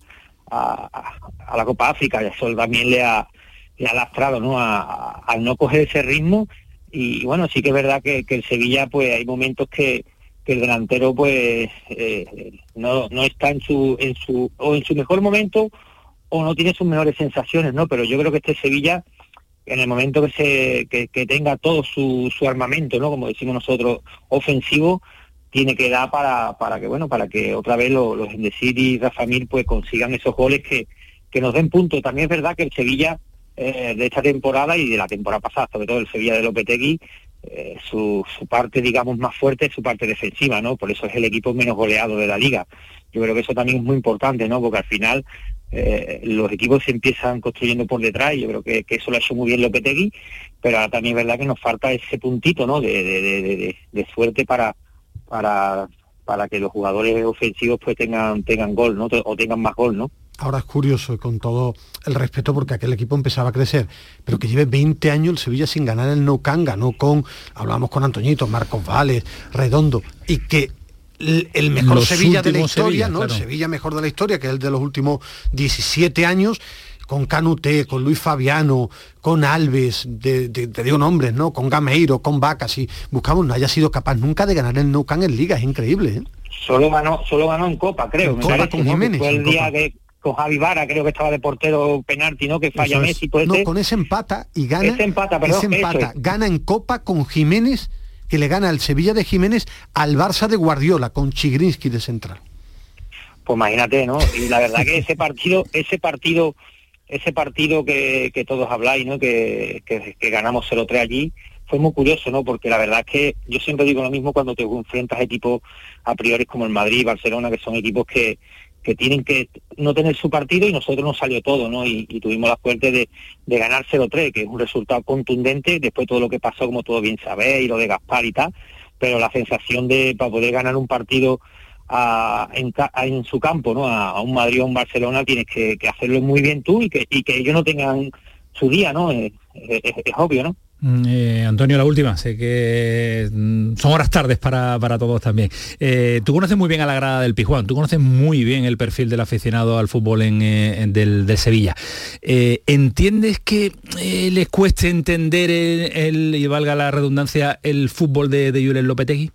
a, a, la Copa África, eso también le ha, le ha lastrado, ¿no? Al no coger ese ritmo y bueno, sí que es verdad que, el Sevilla pues hay momentos que, el delantero pues eh, no, no está en su, en su, o en su mejor momento o no tiene sus mejores sensaciones, ¿no? Pero yo creo que este Sevilla, en el momento que se, que, que tenga todo su, su armamento, ¿no? Como decimos nosotros, ofensivo, tiene que dar para, para que bueno, para que otra vez los, los y Rafa Mir pues consigan esos goles que, que nos den puntos. También es verdad que el Sevilla eh, de esta temporada y de la temporada pasada, sobre todo el Sevilla de Lopetegui, eh, su, parte, digamos, más fuerte es su parte defensiva, ¿no? Por eso es el equipo menos goleado de la liga. Yo creo que eso también es muy importante, ¿no? Porque al final eh, los equipos se empiezan construyendo por detrás yo creo que, que, eso lo ha hecho muy bien Lopetegui, pero ahora también es verdad que nos falta ese puntito, ¿no? De, de, de, de suerte para, para, para que los jugadores ofensivos pues tengan, tengan gol, ¿no? O tengan más gol, ¿no? Ahora es curioso y con todo el respeto porque aquel equipo empezaba a crecer, pero que lleve 20 años el Sevilla sin ganar el No Can, ganó con, hablamos con Antoñito, Marcos Vales, Redondo, y que el, mejor los Sevilla de la historia, Sevilla, ¿no? Claro. El Sevilla mejor de la historia, que es el de los últimos 17 años, con Canuté, con Luis Fabiano, con Alves, de, de, te digo nombres, ¿no? Con Gameiro, con Vacas, y buscamos, no haya sido capaz nunca de ganar el No Can en Liga, es increíble, ¿eh? Solo ganó, solo ganó en Copa, creo. En Copa parece, con Jiménez. Fue el día Copa. que con Javi Vara, creo que estaba de portero penalti, ¿no? Que falla Messi, puede No, ser. con ese empata y gana. Ese empata, perdón, ese empata, es. gana en Copa con Jiménez, que le gana al Sevilla de Jiménez al Barça de Guardiola, con Chigrinsky de central. Pues imagínate, ¿no? Y la verdad que ese partido, ese partido, ese partido que, que todos habláis, ¿no? Que, que, que ganamos 0-3 allí, fue muy curioso, ¿no? Porque la verdad es que yo siempre digo lo mismo cuando te enfrentas a equipos a priori como el Madrid, Barcelona, que son equipos que, que tienen que no tener su partido y nosotros nos salió todo, ¿no? Y, y tuvimos la suerte de, de ganar 0-3, que es un resultado contundente, después todo lo que pasó, como todo bien sabéis, lo de Gaspar y tal, pero la sensación de para poder ganar un partido en, a, en, su campo, ¿no? A, un Madrid o un Barcelona tienes que, hacerlo muy bien tú y que, y que ellos no tengan su día, ¿no? Es obvio, ¿no? Eh, Antonio, la última, sé que mm, son horas tardes para, para todos también. Eh, tú conoces muy bien a la grada del Pijuán, tú conoces muy bien el perfil del aficionado al fútbol en, eh, del, Sevilla. ¿Entiendes que les cueste entender el, y valga la redundancia, el fútbol de, de Julen Lopetegui?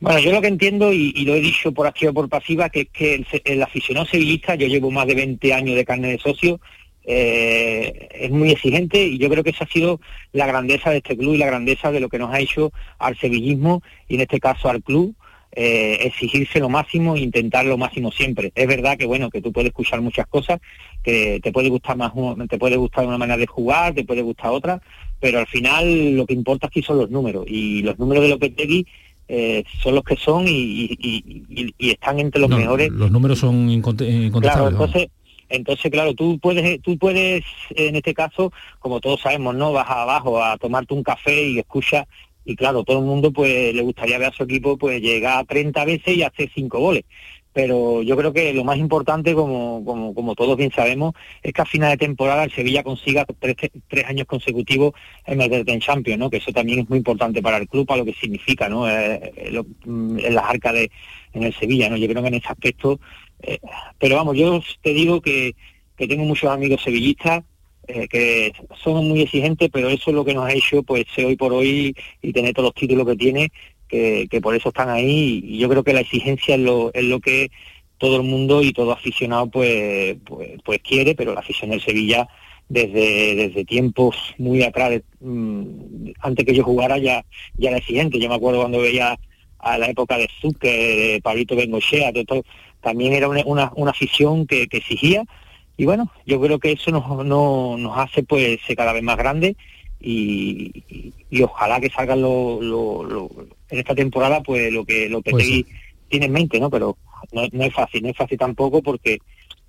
Bueno, yo lo que entiendo, y, lo he dicho por activa por pasiva, que es que el, el aficionado sevillista, yo llevo más de 20 años de carne de socio, eh, es muy exigente y yo creo que esa ha sido la grandeza de este club y la grandeza de lo que nos ha hecho al sevillismo y en este caso al club eh, exigirse lo máximo e intentar lo máximo siempre. Es verdad que bueno, que tú puedes escuchar muchas cosas, que te puede gustar más, te puede gustar una manera de jugar, te puede gustar otra, pero al final lo que importa aquí son los números y los números de Lopetegui eh, son los que son y, y, y, y están entre los no, mejores. Los números son incontestables. Claro, entonces, entonces, claro, tú puedes, tú puedes, en este caso, como todos sabemos, ¿no? Vas abajo a tomarte un café y escuchas, y claro, todo el mundo pues le gustaría ver a su equipo pues llegar 30 veces y hacer 5 goles. Pero yo creo que lo más importante, como, como, como todos bien sabemos, es que a final de temporada el Sevilla consiga tres, años consecutivos en meterte en Champions, ¿no? Que eso también es muy importante para el club, para lo que significa, ¿no? Eh, lo, en las arcas en el Sevilla, ¿no? Yo creo que en ese aspecto eh, pero vamos, yo te digo que, que tengo muchos amigos sevillistas eh, que son muy exigentes, pero eso es lo que nos ha hecho pues ser hoy por hoy y tener todos los títulos que tiene, que, que por eso están ahí. Y yo creo que la exigencia es lo, es lo que todo el mundo y todo aficionado pues, pues, pues quiere, pero la afición del Sevilla desde, desde tiempos muy atrás, mmm, antes que yo jugara ya, ya era exigente. Yo me acuerdo cuando veía a la época de Zucker, de Pablito Bengochea, de todo, también era una, una, una afición que, que, exigía y bueno, yo creo que eso nos, no, nos hace pues cada vez más grande y, y, y, ojalá que salgan lo, lo, lo, en esta temporada pues lo que lo que pues sí. tiene en mente, ¿no? Pero no, no, es fácil, no es fácil tampoco porque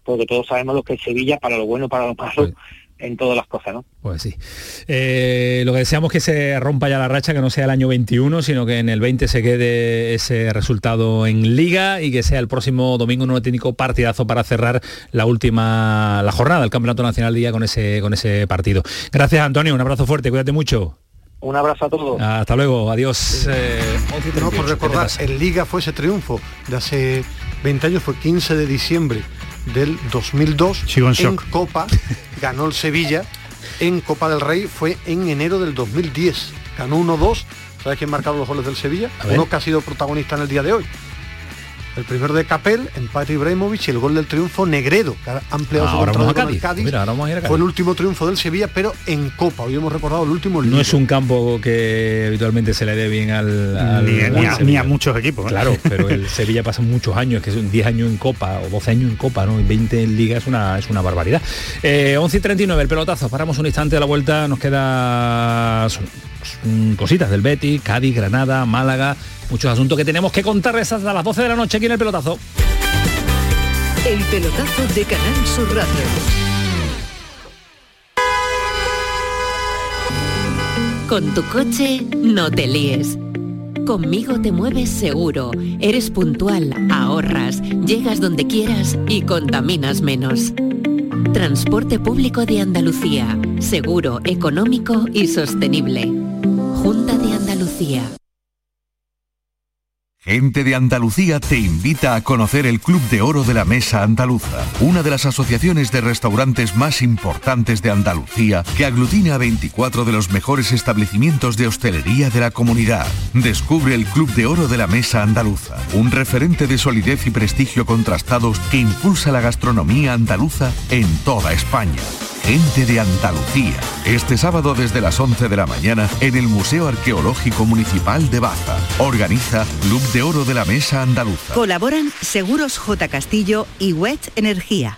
porque todos sabemos lo que es Sevilla, para lo bueno, para lo malo, en todas las cosas, ¿no? Pues sí. Eh, lo que deseamos es que se rompa ya la racha, que no sea el año 21, sino que en el 20 se quede ese resultado en liga y que sea el próximo domingo un técnico partidazo para cerrar la última la jornada del Campeonato Nacional Día con ese con ese partido. Gracias Antonio, un abrazo fuerte, cuídate mucho. Un abrazo a todos. Hasta luego, adiós. Eh, no, por recordar, en Liga fue ese triunfo de hace 20 años, fue 15 de diciembre del 2002 en, Copa, ganó el Sevilla, en Copa del Rey fue en enero del 2010, ganó 1-2, ¿sabes quién marcado los goles del Sevilla? Uno que ha sido protagonista en el día de hoy. El primero de Capel, empate Ibrahimovic y el gol del triunfo Negredo, que ha ampliado ahora su contrato Cádiz. Cádiz. Mira, ahora Fue el último triunfo del Sevilla, pero en Copa. Hoy hemos recordado el último. No es un campo que habitualmente se le dé bien al, al, ni, al ni, a, ni, a, muchos equipos. ¿eh? Claro, pero el Sevilla pasa muchos años, que son 10 años en Copa o 12 años en Copa, ¿no? Y 20 en Liga es una, es una barbaridad. Eh, 11 y 39, el pelotazo. Paramos un instante de la vuelta, nos queda cositas del Betty, Cádiz, Granada, Málaga, muchos asuntos que tenemos que contarles hasta las 12 de la noche aquí en el pelotazo. El pelotazo de Canal Sur Radio. Con tu coche no te líes. Conmigo te mueves seguro, eres puntual, ahorras, llegas donde quieras y contaminas menos. Transporte público de Andalucía, seguro, económico y sostenible. Junta de Andalucía. Gente de Andalucía te invita a conocer el Club de Oro de la Mesa Andaluza, una de las asociaciones de restaurantes más importantes de Andalucía que aglutina a 24 de los mejores establecimientos de hostelería de la comunidad. Descubre el Club de Oro de la Mesa Andaluza, un referente de solidez y prestigio contrastados que impulsa la gastronomía andaluza en toda España. Gente de Andalucía. Este sábado desde las 11 de la mañana en el Museo Arqueológico Municipal de Baza. Organiza Club de Oro de la Mesa Andaluza. Colaboran Seguros J. Castillo y Wet Energía.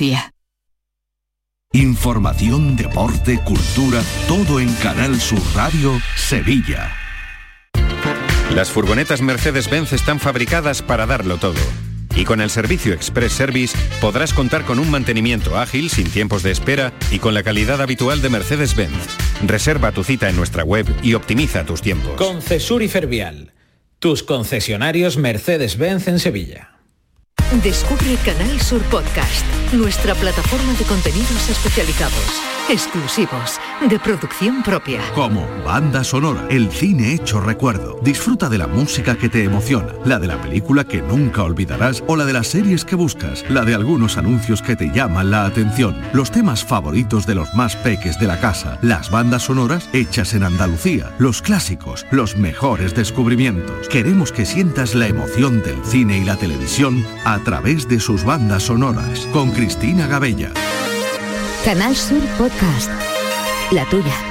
Información, deporte, cultura, todo en Canal Sur Radio Sevilla. Las furgonetas Mercedes-Benz están fabricadas para darlo todo. Y con el servicio Express Service podrás contar con un mantenimiento ágil, sin tiempos de espera y con la calidad habitual de Mercedes-Benz. Reserva tu cita en nuestra web y optimiza tus tiempos. Concesur y Fervial, tus concesionarios Mercedes-Benz en Sevilla. Descubre Canal Sur Podcast, nuestra plataforma de contenidos especializados, exclusivos, de producción propia. Como banda sonora, el cine hecho recuerdo. Disfruta de la música que te emociona, la de la película que nunca olvidarás o la de las series que buscas, la de algunos anuncios que te llaman la atención, los temas favoritos de los más peques de la casa, las bandas sonoras hechas en Andalucía, los clásicos, los mejores descubrimientos. Queremos que sientas la emoción del cine y la televisión a través de sus bandas sonoras, con Cristina Gabella. Canal Sur Podcast. La tuya.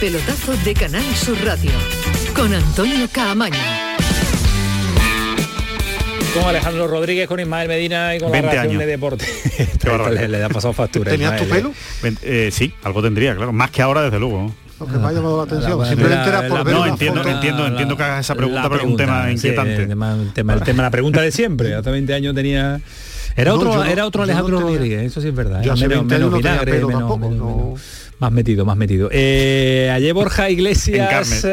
Pelotazo de Canal Sur Radio con Antonio Caamaño. Con Alejandro Rodríguez, con Ismael Medina y con 20 la años. de deporte. le, le ha pasado factura. ¿Tenías tu Ismael, pelo? ¿eh? Eh, sí, algo tendría, claro. Más que ahora, desde luego. Lo que me ha llamado la atención. la- Simplemente la- era por la- ver No, una entiendo, foto. entiendo, entiendo que hagas esa pregunta, pero es un tema sí, inquietante. el, tema, el tema- el tema- la pregunta de siempre. Hace 20 años tenía... Era No, otro, no- era otro yo no Alejandro tenía- Rodríguez, eso sí es verdad. Yo hace menos- 20 años menos no tenía vinagre, pelo menos- tampoco, menos- no. menos- Más metido, más metido. Eh, ayer Borja Iglesias...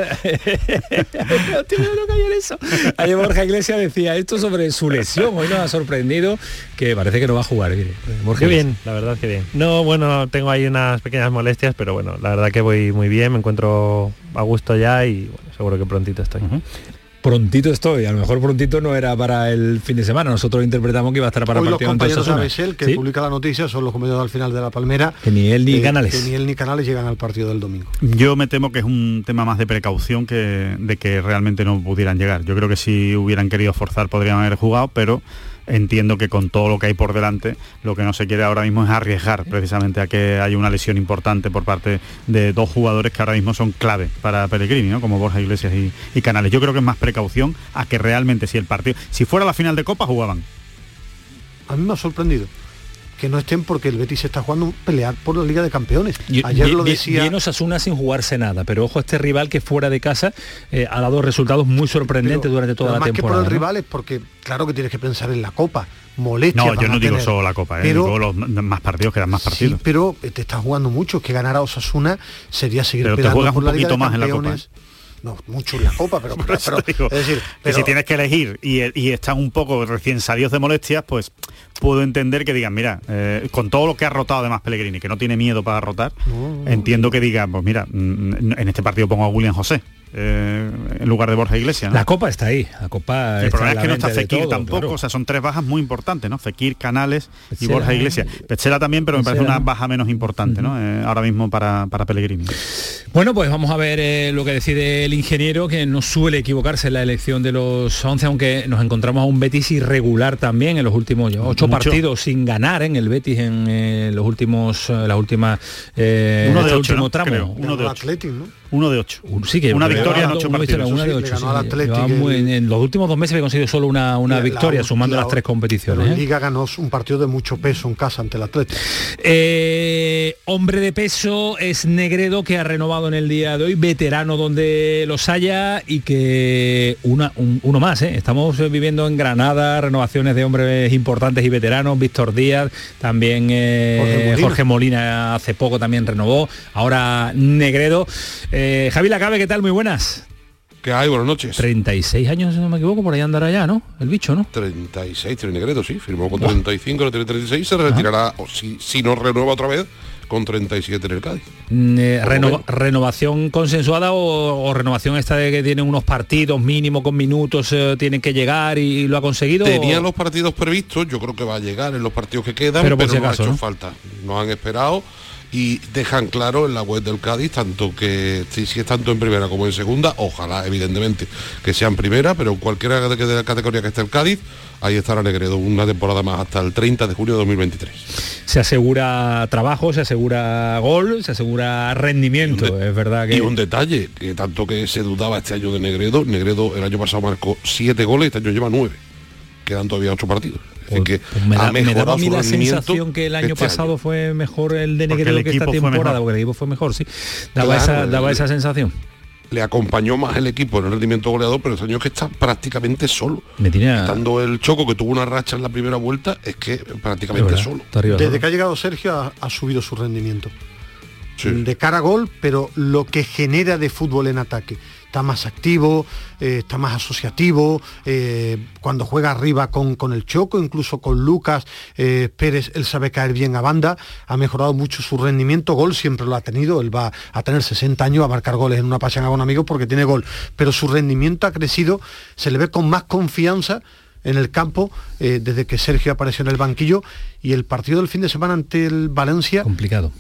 ayer Borja Iglesias decía esto sobre su lesión. Hoy nos ha sorprendido que parece que no va a jugar. Mire. Borja Qué bien, la verdad que bien. No, bueno, tengo ahí unas pequeñas molestias, pero bueno, la verdad que voy muy bien, me encuentro a gusto ya y bueno, seguro que prontito estoy. Prontito estoy. A lo mejor prontito no era para el fin de semana. Nosotros interpretamos que iba a estar para Hoy el los partido ante compañeros de. Abesel, que ¿Sí? publica la noticia, son los compañeros al final de la Palmera. Que ni él ni eh, Canales. Que ni él ni Canales llegan al partido del domingo. Yo me temo que es un tema más de precaución que de que realmente no pudieran llegar. Yo creo que si hubieran querido forzar podrían haber jugado, pero entiendo que con todo lo que hay por delante, lo que no se quiere ahora mismo es arriesgar precisamente a que haya una lesión importante por parte de dos jugadores que ahora mismo son clave para Pellegrini, ¿no? como Borja Iglesias y, y Canales. Yo creo que es más precaución a que realmente si el partido, si fuera la final de Copa jugaban. A mí me ha sorprendido que no estén porque el Betis está jugando pelear por la Liga de Campeones. Y- Ayer bien- lo decía... bien Osasuna sin jugarse nada, pero ojo este rival que fuera de casa eh, ha dado resultados muy sorprendentes durante toda Pero la más que por temporada. el ¿no? rival es porque claro que tienes que pensar en la Copa. Molestia. No, yo no digo solo la Copa, ¿eh? pero, digo los más partidos, quedan más sí, partidos. pero te estás jugando mucho. Que ganar a Osasuna sería seguir Pero te peleando juegas por un la Liga poquito de más en la Copa, Campeones. No, mucho en la Copa, pero, pero, pero- Digo, es decir, que si tienes que elegir y, y están un poco recién salidos de molestias, pues puedo entender que digan, mira, eh, con todo lo que ha rotado además Pellegrini, que no tiene miedo para rotar, entiendo que digan, pues mira, mm, en este partido pongo a William José eh, en lugar de Borja Iglesias. ¿no? La Copa está ahí, la Copa El está problema es que no está Fekir todo, tampoco, claro. o sea, son tres bajas muy importantes, ¿no? Fekir, Canales y Borja Iglesias. Petzela también, pero me parece una baja menos importante, ¿no? Eh, ahora mismo para, para Pellegrini. Bueno, pues vamos a ver eh, lo que decide el ingeniero, que no suele equivocarse en la elección de los 11, aunque nos encontramos a un Betis irregular también en los últimos ocho Mucho. partidos sin ganar en el Betis en eh, los últimos, las últimas, eh, Uno de este ocho, último ¿no? tramo. Creo, uno de ocho. Athletic, ¿no? Uno de ocho. Sí, que una victoria en llevaba ocho una victoria, partidos. una de Sí, ocho, sí. en, en los últimos dos meses había conseguido solo una, una La- victoria, la- sumando la- las tres competiciones. ¿eh? Liga ganó un partido de mucho peso en casa ante el Atlético. Eh, hombre de peso es Negredo que ha renovado en el día de hoy, veterano donde los haya y que una, un- uno más. ¿eh? Estamos viviendo en Granada renovaciones de hombres importantes y veteranos, Víctor Díaz, también eh, Jorge. Molina. hace poco también renovó, ahora Negredo. Eh, Javi Lacabe, ¿qué tal? Muy buenas. ¿Qué hay? Buenas noches. 36 años, si no me equivoco, por ahí andará ya, ¿no? El bicho, ¿no? 36, tiene Negredo, sí. Firmó con 35, ahora tiene 36, se retirará, o si, si no renueva otra vez, con 37 en el Cádiz. Mm, eh, reno- renovación consensuada o, o renovación esta de que tienen unos partidos mínimo con minutos eh, tienen que llegar y, lo ha conseguido Tenía o- los partidos previstos, yo creo que va a llegar en los partidos que quedan, Pero pero, por no acaso, ha hecho ¿no? falta. No han esperado y dejan claro en la web del Cádiz, tanto que si, es tanto en primera como en segunda, ojalá evidentemente que sea en primera, pero en cualquiera de, la categoría que esté el Cádiz, ahí estará Negredo, una temporada más hasta el 30 de junio de 2023. se asegura trabajo se asegura gol se asegura rendimiento es verdad que Y un detalle, que tanto que se dudaba este año de Negredo, Negredo el año pasado marcó siete goles, este año lleva nueve. Quedan todavía ocho partidos. Es decir, que Pues me ha da, me mejorado daba a mí su la rendimiento sensación que el año este pasado fue mejor el de Negredo el que esta temporada porque el equipo fue mejor sí daba, Claro, esa, daba el- esa sensación Le acompañó más el equipo en el rendimiento goleador, pero este año es que está prácticamente solo. me tiene Estando el Choco, que tuvo una racha en la primera vuelta, es que prácticamente solo. Desde que ha llegado Sergio ha, ha subido su rendimiento. De cara a gol, pero lo que genera de fútbol en ataque. Está más activo, eh, está más asociativo, eh, cuando juega arriba con, con el Choco, incluso con Lucas eh, Pérez, él sabe caer bien a banda, ha mejorado mucho su rendimiento, gol siempre lo ha tenido, él va a tener 60 años a marcar goles en una pasión con amigos porque tiene gol, pero su rendimiento ha crecido, se le ve con más confianza en el campo eh, desde que Sergio apareció en el banquillo y el partido del fin de semana ante el Valencia. Complicado.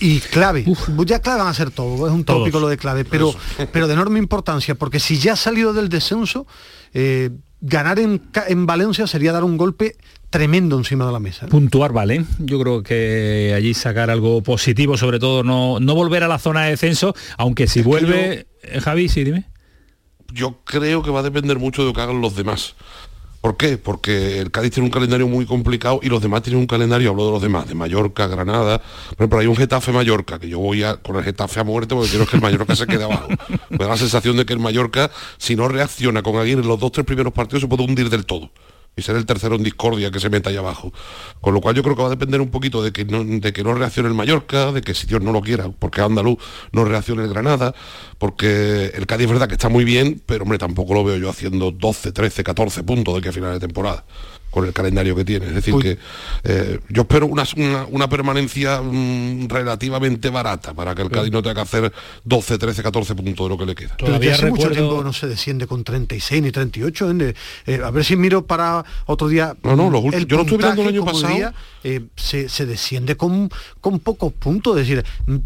Y clave. Ya clave van a ser todo es un Todos. tópico lo de clave pero pero de enorme importancia porque si ya ha salido del descenso eh, ganar en, en Valencia sería dar un golpe tremendo encima de la mesa puntuar vale. Yo creo que allí sacar algo positivo sobre todo no, no volver a la zona de descenso aunque si vuelve eh, Javi sí dime. Yo creo que va a depender mucho de lo que hagan los demás. ¿Por qué? Porque el Cádiz tiene un calendario muy complicado y los demás tienen un calendario, hablo de los demás, de Mallorca, Granada, por ejemplo, hay un Getafe-Mallorca, que yo voy a, con el Getafe a muerte porque quiero que el Mallorca se quede abajo. Me da la sensación de que el Mallorca, si no reacciona con Aguirre en los dos tres primeros partidos, se puede hundir del todo. Y ser el tercero en discordia que se meta ahí abajo. Con lo cual yo creo que va a depender un poquito de que no, de que no reaccione el Mallorca, de que si Dios no lo quiera, porque Andaluz no reaccione el Granada, porque el Cádiz es verdad que está muy bien, pero hombre, tampoco lo veo yo haciendo 12, 13, 14 puntos de que a final de temporada con el calendario que tiene. Es decir, que eh, yo espero una, una, una permanencia mm, relativamente barata para que el Cádiz no tenga que hacer 12, 13, 14 puntos de lo que le queda. Pero desde hace mucho tiempo no se desciende con 36 ni 38. ¿eh? Eh, a ver si miro para otro día. No, no, los el últimos- yo lo estuve mirando el año pasado. diría, eh, se, se desciende con, con pocos puntos. Es decir, mm,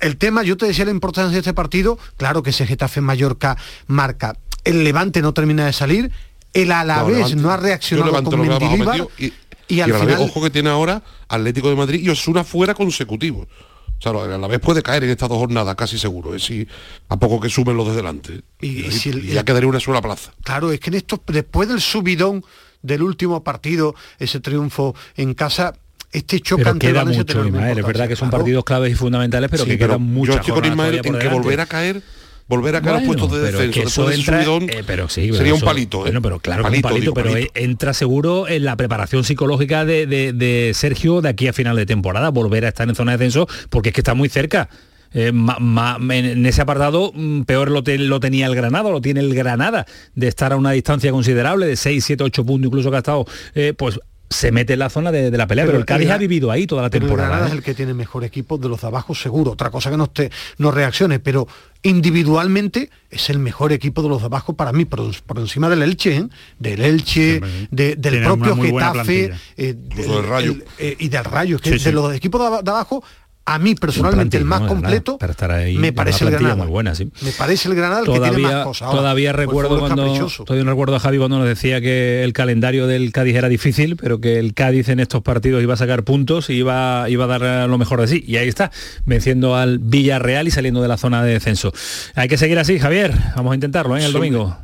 el tema, yo te decía la importancia de este partido, claro que ese Getafe Mallorca marca. El Levante no termina de salir, el Alavés no ha reaccionado con Mendilibar y, y y al final ojo que tiene ahora Atlético de Madrid y Osuna fuera consecutivo. O sea, el Alavés puede caer en estas dos jornadas, casi seguro, es si a poco que sumen los de delante. Y- Y, si el- y ya quedaría una sola plaza. Claro, es que en esto, después del subidón del último partido, ese triunfo en casa, este choque Pero queda mucho, Ismael. Es verdad que son claro. partidos claves y fundamentales, pero Sí, que quedan muchas Yo estoy con jornadas Ismael todavía en que volver a caer, volver a caer a los Bueno, puestos de pero es descenso que eso entra- subidón eh, pero sí, pero sería un palito. ¿eh? bueno, pero claro, que un palito, digo, pero palito. entra seguro en la preparación psicológica de, de- de Sergio de aquí a final de temporada, volver a estar en zona de descenso, porque es que está muy cerca. Eh, ma- ma- en ese apartado mm, peor lo, te- lo tenía el Granada, lo tiene el Granada, de estar a una distancia considerable, de 6, 7, 8 puntos incluso que ha estado, eh, pues se mete en la zona de, de la pelea, pero, Pero el Cádiz el- ha vivido ahí toda la Pero el temporada. Granada ¿eh? es el que tiene mejor equipo de los de abajo, seguro. Otra cosa que no, esté, no reaccione, pero individualmente es el mejor equipo de los de abajo para mí, por, por encima del Elche, ¿eh? del Elche, de- del propio Getafe eh, del Rayo. el- eh, y del Rayo. Que Sí, de sí. los equipos de, de abajo, a mí personalmente el más completo para estar ahí, me parece el Granada. muy buena, sí. Me parece el Granada el que tiene más todavía, cosas. Ahora, todavía el recuerdo cuando todavía recuerdo a Javi cuando nos decía que el calendario del Cádiz era difícil, pero que el Cádiz en estos partidos iba a sacar puntos y iba, iba a dar lo mejor de sí. Y ahí está, venciendo al Villarreal y saliendo de la zona de descenso. Hay que seguir así, Javier. Vamos a intentarlo ¿eh? el Sí, domingo.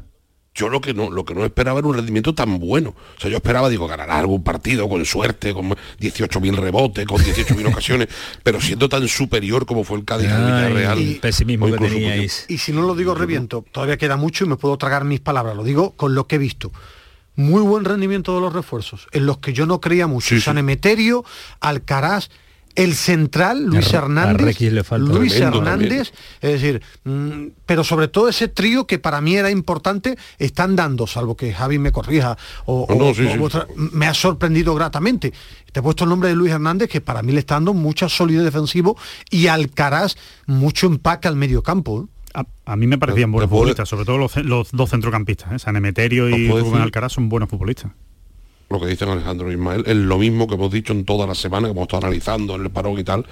Yo lo que no, lo que no esperaba era un rendimiento tan bueno. O sea, yo esperaba, digo, ganar algún partido con suerte, con 18.000 rebotes, con 18.000 ocasiones, pero siendo tan superior como fue el Cádiz al Villarreal. el pesimismo que teníais. Y si no lo digo reviento, todavía queda mucho y me puedo tragar mis palabras, lo digo con lo que he visto. Muy buen rendimiento de los refuerzos, en los que yo no creía mucho. Sí, sí. San Emeterio, Alcaraz, el central, Luis A Re- a Hernández. Requis le falta Luis Hernández, es decir, mm, pero sobre todo ese trío que para mí era importante, están dando, salvo que Javi me corrija, o, No, no, o- sí, o sí. vuestra- me ha sorprendido gratamente. Te he puesto el nombre de Luis Hernández, que para mí le está dando mucha solidez defensivo, y Alcaraz, mucho empaque al medio campo. ¿eh? A, a mí me parecían buenos futbolistas, sobre todo los, dos centrocampistas, ¿eh? San Emeterio y Rubén Alcaraz son buenos futbolistas. Lo que dicen Alejandro Ismael, es lo mismo que hemos dicho en toda la semana, que hemos estado analizando en el parón y tal,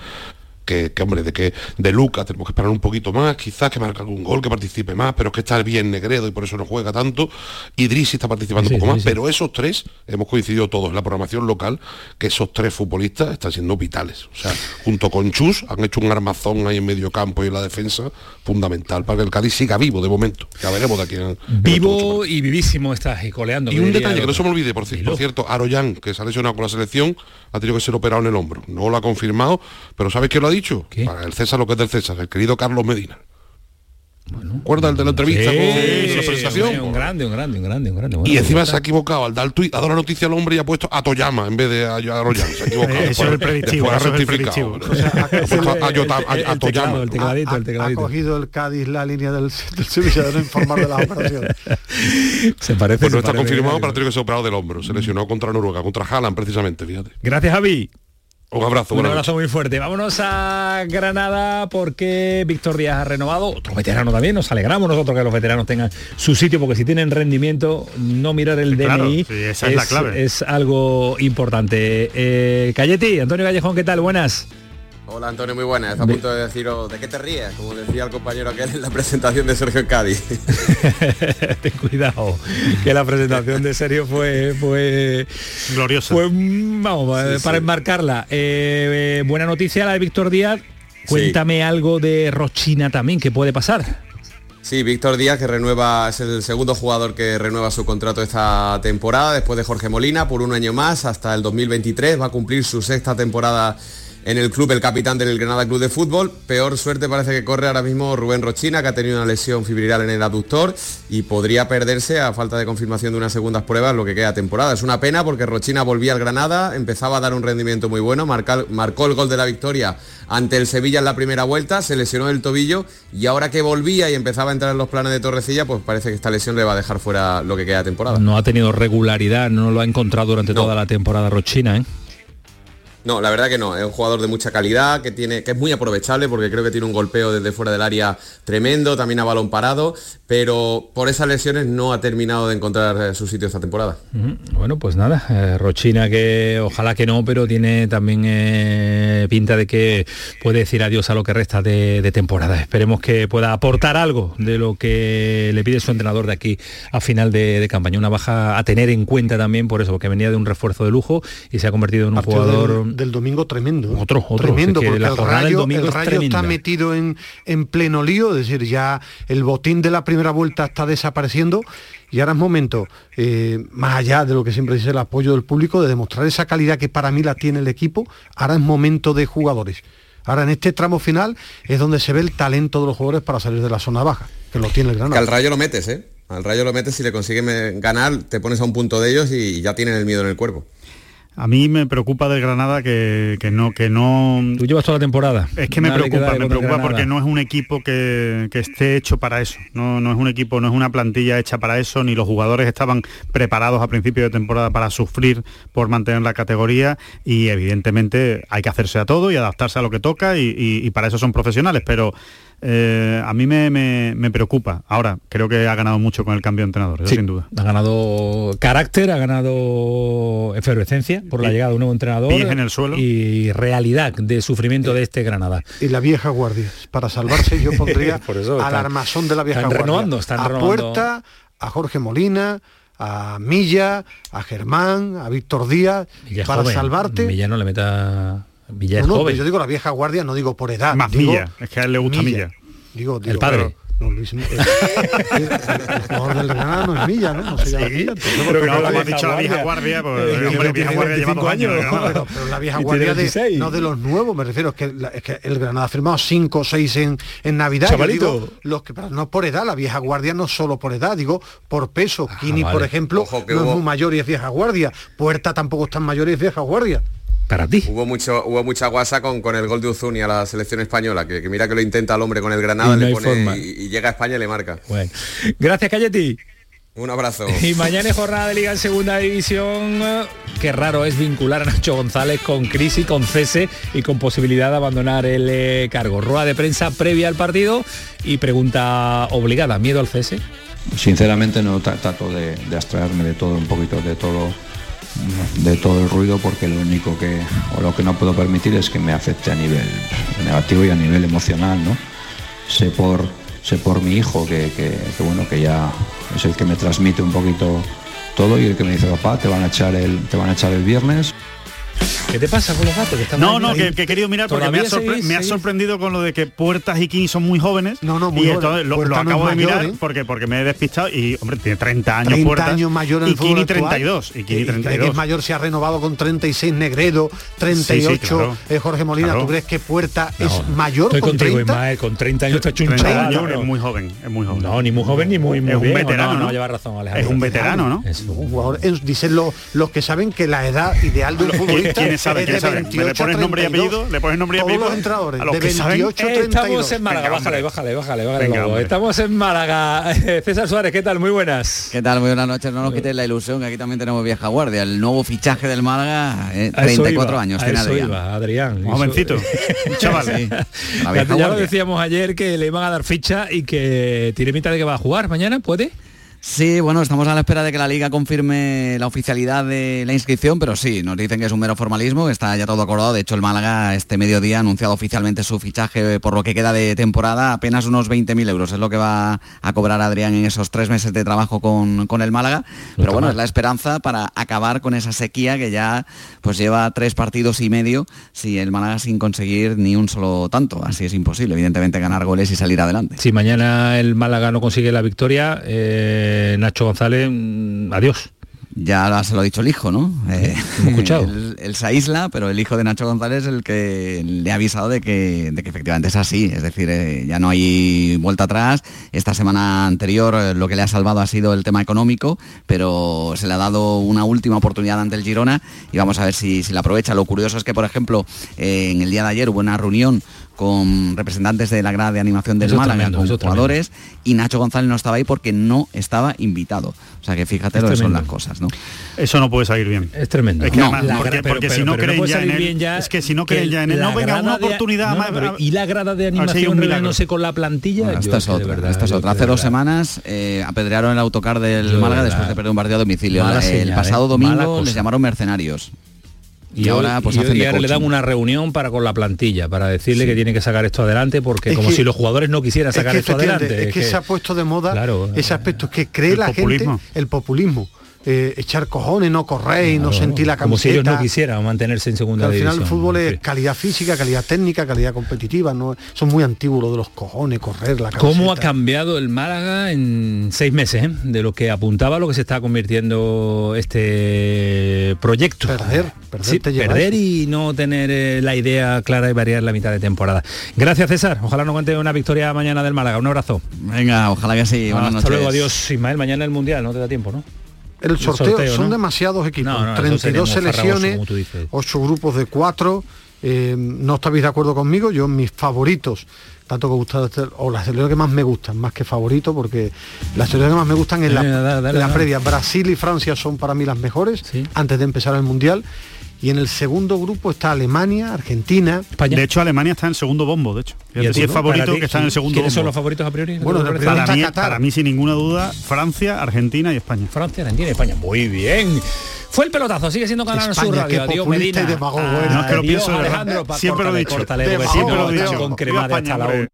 que, que, hombre, de que de Lucas tenemos que esperar un poquito más, quizás que marque algún gol, que participe más, pero es que está bien Negredo y por eso no juega tanto. Idrisi está participando Sí, un poco más, sí. pero esos tres, hemos coincidido todos en la programación local, que esos tres futbolistas están siendo vitales. O sea, junto con Chus han hecho un armazón ahí en medio campo y en la defensa fundamental para que el Cádiz siga vivo de momento. Ya veremos de aquí en, Vivo y vivísimo estás y coleando. y que un detalle que no se me olvide, por, por cierto, Aroyan, que se ha lesionado con la selección, ha tenido que ser operado en el hombro. No lo ha confirmado, pero ¿sabes quién lo ha dicho? ¿Qué? Para el César lo que es del César, el querido Carlos Medina. ¿Recuerdas el de la entrevista Sí, con sí, la sí, presentación? un grande, un grande, un grande, un grande. Bueno, y encima se ha equivocado al dar el tuit, ha dado la noticia al hombre y ha puesto a Toyama en vez de a a Aroyan. Se ha equivocado. Eso es el Después- predictivo, después ha rectificado. ha a- el Toyama. el tecladito, ha, el ha tecladito. cogido el Cádiz la línea del, del Sevilla de no informar de las operaciones. Se parece. Pues no se está parece, confirmado, ha tenido que ser operado del hombro. Se lesionó contra Noruega, contra Haaland precisamente, fíjate. Gracias, Javi. Un abrazo, Un abrazo muy fuerte. Vámonos a Granada porque Víctor Díaz ha renovado. Otro veterano también. Nos alegramos nosotros que los veteranos tengan su sitio porque si tienen rendimiento, no mirar el Claro, DNI sí, esa es la clave. es algo importante. Eh, Cayeti, Antonio Callejón, ¿qué tal? Buenas. Hola Antonio, muy buena. Está a punto de deciros, ¿de qué te ríes? Como decía el compañero aquel en la presentación de Sergio en Cádiz. Ten cuidado, que la presentación de Sergio fue fue Gloriosa. fue vamos eh, Sí, para sí. enmarcarla. Eh, eh, buena noticia la de Víctor Díaz. Cuéntame algo de Rochina también, ¿qué puede pasar? Sí, Víctor Díaz que renueva, es el segundo jugador que renueva su contrato esta temporada, después de Jorge Molina, por un año más, hasta el 2023, va a cumplir su sexta temporada en el club el capitán del Granada Club de Fútbol. Peor suerte parece que corre ahora mismo Rubén Rochina, que ha tenido una lesión fibrilar en el aductor y podría perderse a falta de confirmación de unas segundas pruebas lo que queda temporada. Es una pena porque Rochina volvía al Granada, empezaba a dar un rendimiento muy bueno, marcó el gol de la victoria ante el Sevilla en la primera vuelta, se lesionó el tobillo y ahora que volvía y empezaba a entrar en los planes de Torrecilla, pues parece que esta lesión le va a dejar fuera lo que queda temporada. No ha tenido regularidad, no lo ha encontrado durante toda la temporada Rochina, ¿eh? No, la verdad que no. Es un jugador de mucha calidad, que, tiene, que es muy aprovechable porque creo que tiene un golpeo desde fuera del área tremendo, también a balón parado, pero por esas lesiones no ha terminado de encontrar eh, su sitio esta temporada. Bueno, pues nada, eh, Rochina que ojalá que no, pero tiene también eh, pinta de que puede decir adiós a lo que resta de, temporada. Esperemos que pueda aportar algo de lo que le pide su entrenador de aquí a final de, campaña. Una baja a tener en cuenta también por eso, porque venía de un refuerzo de lujo y se ha convertido en un jugador del domingo tremendo. Otro, otro. Tremendo, porque el Rayo, el rayo está metido en, en pleno lío, es decir, ya el botín de la primera vuelta está desapareciendo y ahora es momento, eh, más allá de lo que siempre dice el apoyo del público, de demostrar esa calidad que para mí la tiene el equipo, ahora es momento de jugadores. Ahora en este tramo final es donde se ve el talento de los jugadores para salir de la zona baja, que lo tiene el Granada. Que al Rayo lo metes, ¿eh? Al Rayo lo metes, si le consigues ganar, te pones a un punto de ellos y ya tienen el miedo en el cuerpo. A mí me preocupa del Granada que, no que no. Tú llevas toda la temporada. Es que me preocupa, me preocupa porque no es un equipo que, esté hecho para eso. No, no es un equipo, no es una plantilla hecha para eso, ni los jugadores estaban preparados a principio de temporada para sufrir por mantener la categoría y evidentemente hay que hacerse a todo y adaptarse a lo que toca y para eso son profesionales, pero eh, a mí me, preocupa. Ahora, creo que ha ganado mucho con el cambio de entrenador, sin duda. Ha ganado carácter, ha ganado efervescencia por la llegada de un nuevo entrenador. en el suelo. Y realidad de sufrimiento de este Granada. Y la vieja guardia. Para salvarse yo pondría al armazón de la vieja guardia. Renovando, están a Puerta, a Jorge Molina, a Milla, a Germán, a Víctor Díaz, para salvarte. Milla no le meta Villa Yo digo la vieja guardia, no digo por edad. Más Milla, es que a él le gusta Milla. Digo, el padre. No, Luis, el, el, jugador del Granada no es Milla, ¿no? No se llama Milla. pero no, lo has dicho la vieja guardia, pues el hombre vieja guardia lleva dos años. Pero, pero, la vieja guardia de, no de los nuevos, me refiero, es que, es que el Granada ha firmado cinco o seis en, en Navidad. Yo digo, los que, no por edad, la vieja guardia no solo por edad, digo por peso. Ah, Kini, vale. por ejemplo, no hubo... es muy mayor y es vieja guardia. Puerta tampoco es tan mayor y es vieja guardia para ti. Hubo mucho, hubo mucha guasa con, con el gol de Uzuni a la selección española, que, mira que lo intenta el hombre con el Granada y, llega a España y le marca. Bueno. Gracias, Cayeti. Un abrazo. Y mañana es jornada de Liga en Segunda División. Qué raro es vincular a Nacho González con crisis, con cese y con posibilidad de abandonar el eh, cargo. Rueda de prensa previa al partido y pregunta obligada. ¿Miedo al cese? Sinceramente no trato de, de abstraerme de todo, un poquito de todo de todo el ruido porque lo único que o lo que no puedo permitir es que me afecte a nivel negativo y a nivel emocional no sé por sé por mi hijo que, bueno que ya es el que me transmite un poquito todo y el que me dice papá te van a echar el te van a echar el viernes ¿Qué te pasa con los gatos? no, no, que, he querido mirar porque me ha, sorprendido con lo de que Puertas y King son muy jóvenes. No, no, muy y esto lo, acabo de mirar ¿eh? porque, porque me he despistado y, hombre, tiene 30 años 30 Puertas. años mayor en y Kini 32. Y Kini 32. es mayor se ha renovado con 36 Negredo, 38 eh, Jorge Molina. ¿Tú crees que Puerta es mayor estoy con 30? con 30 años está años, Es muy joven, es muy joven. No, ni muy joven ni muy, muy Es un veterano, no, lleva razón, Alejandro. Es un veterano, ¿no? Es un jugador, dicen los que saben que la edad ideal de un futbolista le pones nombre y apellido, le pones nombre y apellido. Los entradores, a los de 28, Estamos en Málaga, bájale, bájale, bájale, bájale. Estamos en Málaga. César Suárez, ¿qué tal? Muy buenas. ¿Qué tal? Muy buenas noches. No nos quites la ilusión, que aquí también tenemos vieja guardia. El nuevo fichaje del Málaga, 34 años, tiene Adrián. Adrián. Un jovencito, chaval. ya lo decíamos ayer que le iban a dar ficha y que tiene pinta de que va a jugar mañana, ¿puede? Sí, bueno, estamos a la espera de que la liga confirme la oficialidad de la inscripción, pero sí, nos dicen que es un mero formalismo, está ya todo acordado. De hecho, el Málaga este mediodía ha anunciado oficialmente su fichaje por lo que queda de temporada, apenas unos 20.000 euros es lo que va a cobrar Adrián en esos tres meses de trabajo con, el Málaga. Pero bueno, es la esperanza para acabar con esa sequía que ya pues lleva tres partidos y medio si el Málaga sin conseguir ni un solo tanto. Así es imposible, evidentemente, ganar goles y salir adelante. Si mañana el Málaga no consigue la victoria, eh, Nacho González, mm, adiós. Ya se lo ha dicho el hijo, ¿no? Eh, escuchado. Él, él se aísla, pero el hijo de Nacho González es el que le ha avisado de que, de que efectivamente es así. Es decir, eh, ya no hay vuelta atrás. Esta semana anterior eh, lo que le ha salvado ha sido el tema económico, pero se le ha dado una última oportunidad ante el Girona y vamos a ver si, si la aprovecha. Lo curioso es que, por ejemplo, eh, en el día de ayer hubo una reunión con representantes de la grada de animación del Eso es Málaga, tremendo, con jugadores, y Nacho González no estaba ahí porque no estaba invitado. O sea que fíjate Es lo que son las cosas, ¿no? Eso no puede salir bien. Es tremendo. Es que No, además, porque, gra- pero- porque pero- si no creen ya en él, bien ya es que si no que creen ya en él, no venga una oportunidad no, más. pero y la grada de a ver si hay animación reuniéndose con la plantilla. Bueno, esta es otra, verdad, esta es otra. Hace dos semanas eh, apedrearon el autocar del Málaga después de perder un partido a domicilio. Mala el señal, pasado ¿eh? Domingo les llamaron mercenarios. Y, ahora pues y- hacen y de ahora le dan una reunión para con la plantilla, para decirle que tiene que sacar esto adelante, porque Es como que- si los jugadores no quisieran Es sacar que, esto adelante. es que se ha puesto de moda Claro. ese aspecto que cree la populismo. gente el populismo eh, echar cojones no correr no Claro, sentir la Como si camiseta ellos no quisieran mantenerse en segunda al final división. el fútbol es calidad física calidad técnica calidad competitiva no son muy antiguos lo de los cojones correr la camiseta ¿Cómo ha cambiado el Málaga en seis meses? eh? De lo que apuntaba a lo que se está convirtiendo este proyecto. Perder, perder Sí, perder y no tener eh, la idea clara y variar la mitad de temporada. Gracias César, ojalá nos cuente una victoria mañana del Málaga. Un abrazo. Venga, ojalá que sí. Buenas Hasta noches. luego, adiós Ismael. Mañana el Mundial, no te da tiempo, ¿no? El sorteo, sorteo, son ¿no? demasiados equipos No, no, eso sería 32 muy farragoso, selecciones como tú dices. ocho grupos de cuatro eh, no estáis de acuerdo conmigo yo mis favoritos tanto que gusta o las selecciones que más me gustan más que favoritos porque las selecciones que más me gustan en la, dale, dale, en la dale. previa Brasil y Francia son para mí las mejores antes de empezar el mundial y en el segundo grupo está Alemania Argentina De hecho, Alemania está en el segundo bombo, de hecho. ¿Y es favorito ti, que está en el segundo ¿Quiénes bombo. son los favoritos a priori? Bueno, ¿Te de para, mí, para mí, sin ninguna duda, Francia, Argentina y España. Francia, Argentina y España. Muy bien. Fue el pelotazo, sigue siendo Canal Sur España, Radio. qué Adiós Medina. y demagogo eres. No, es que lo pienso de. Alejandro. Siempre lo he dicho. siempre lo he dicho con cremada España, hasta la.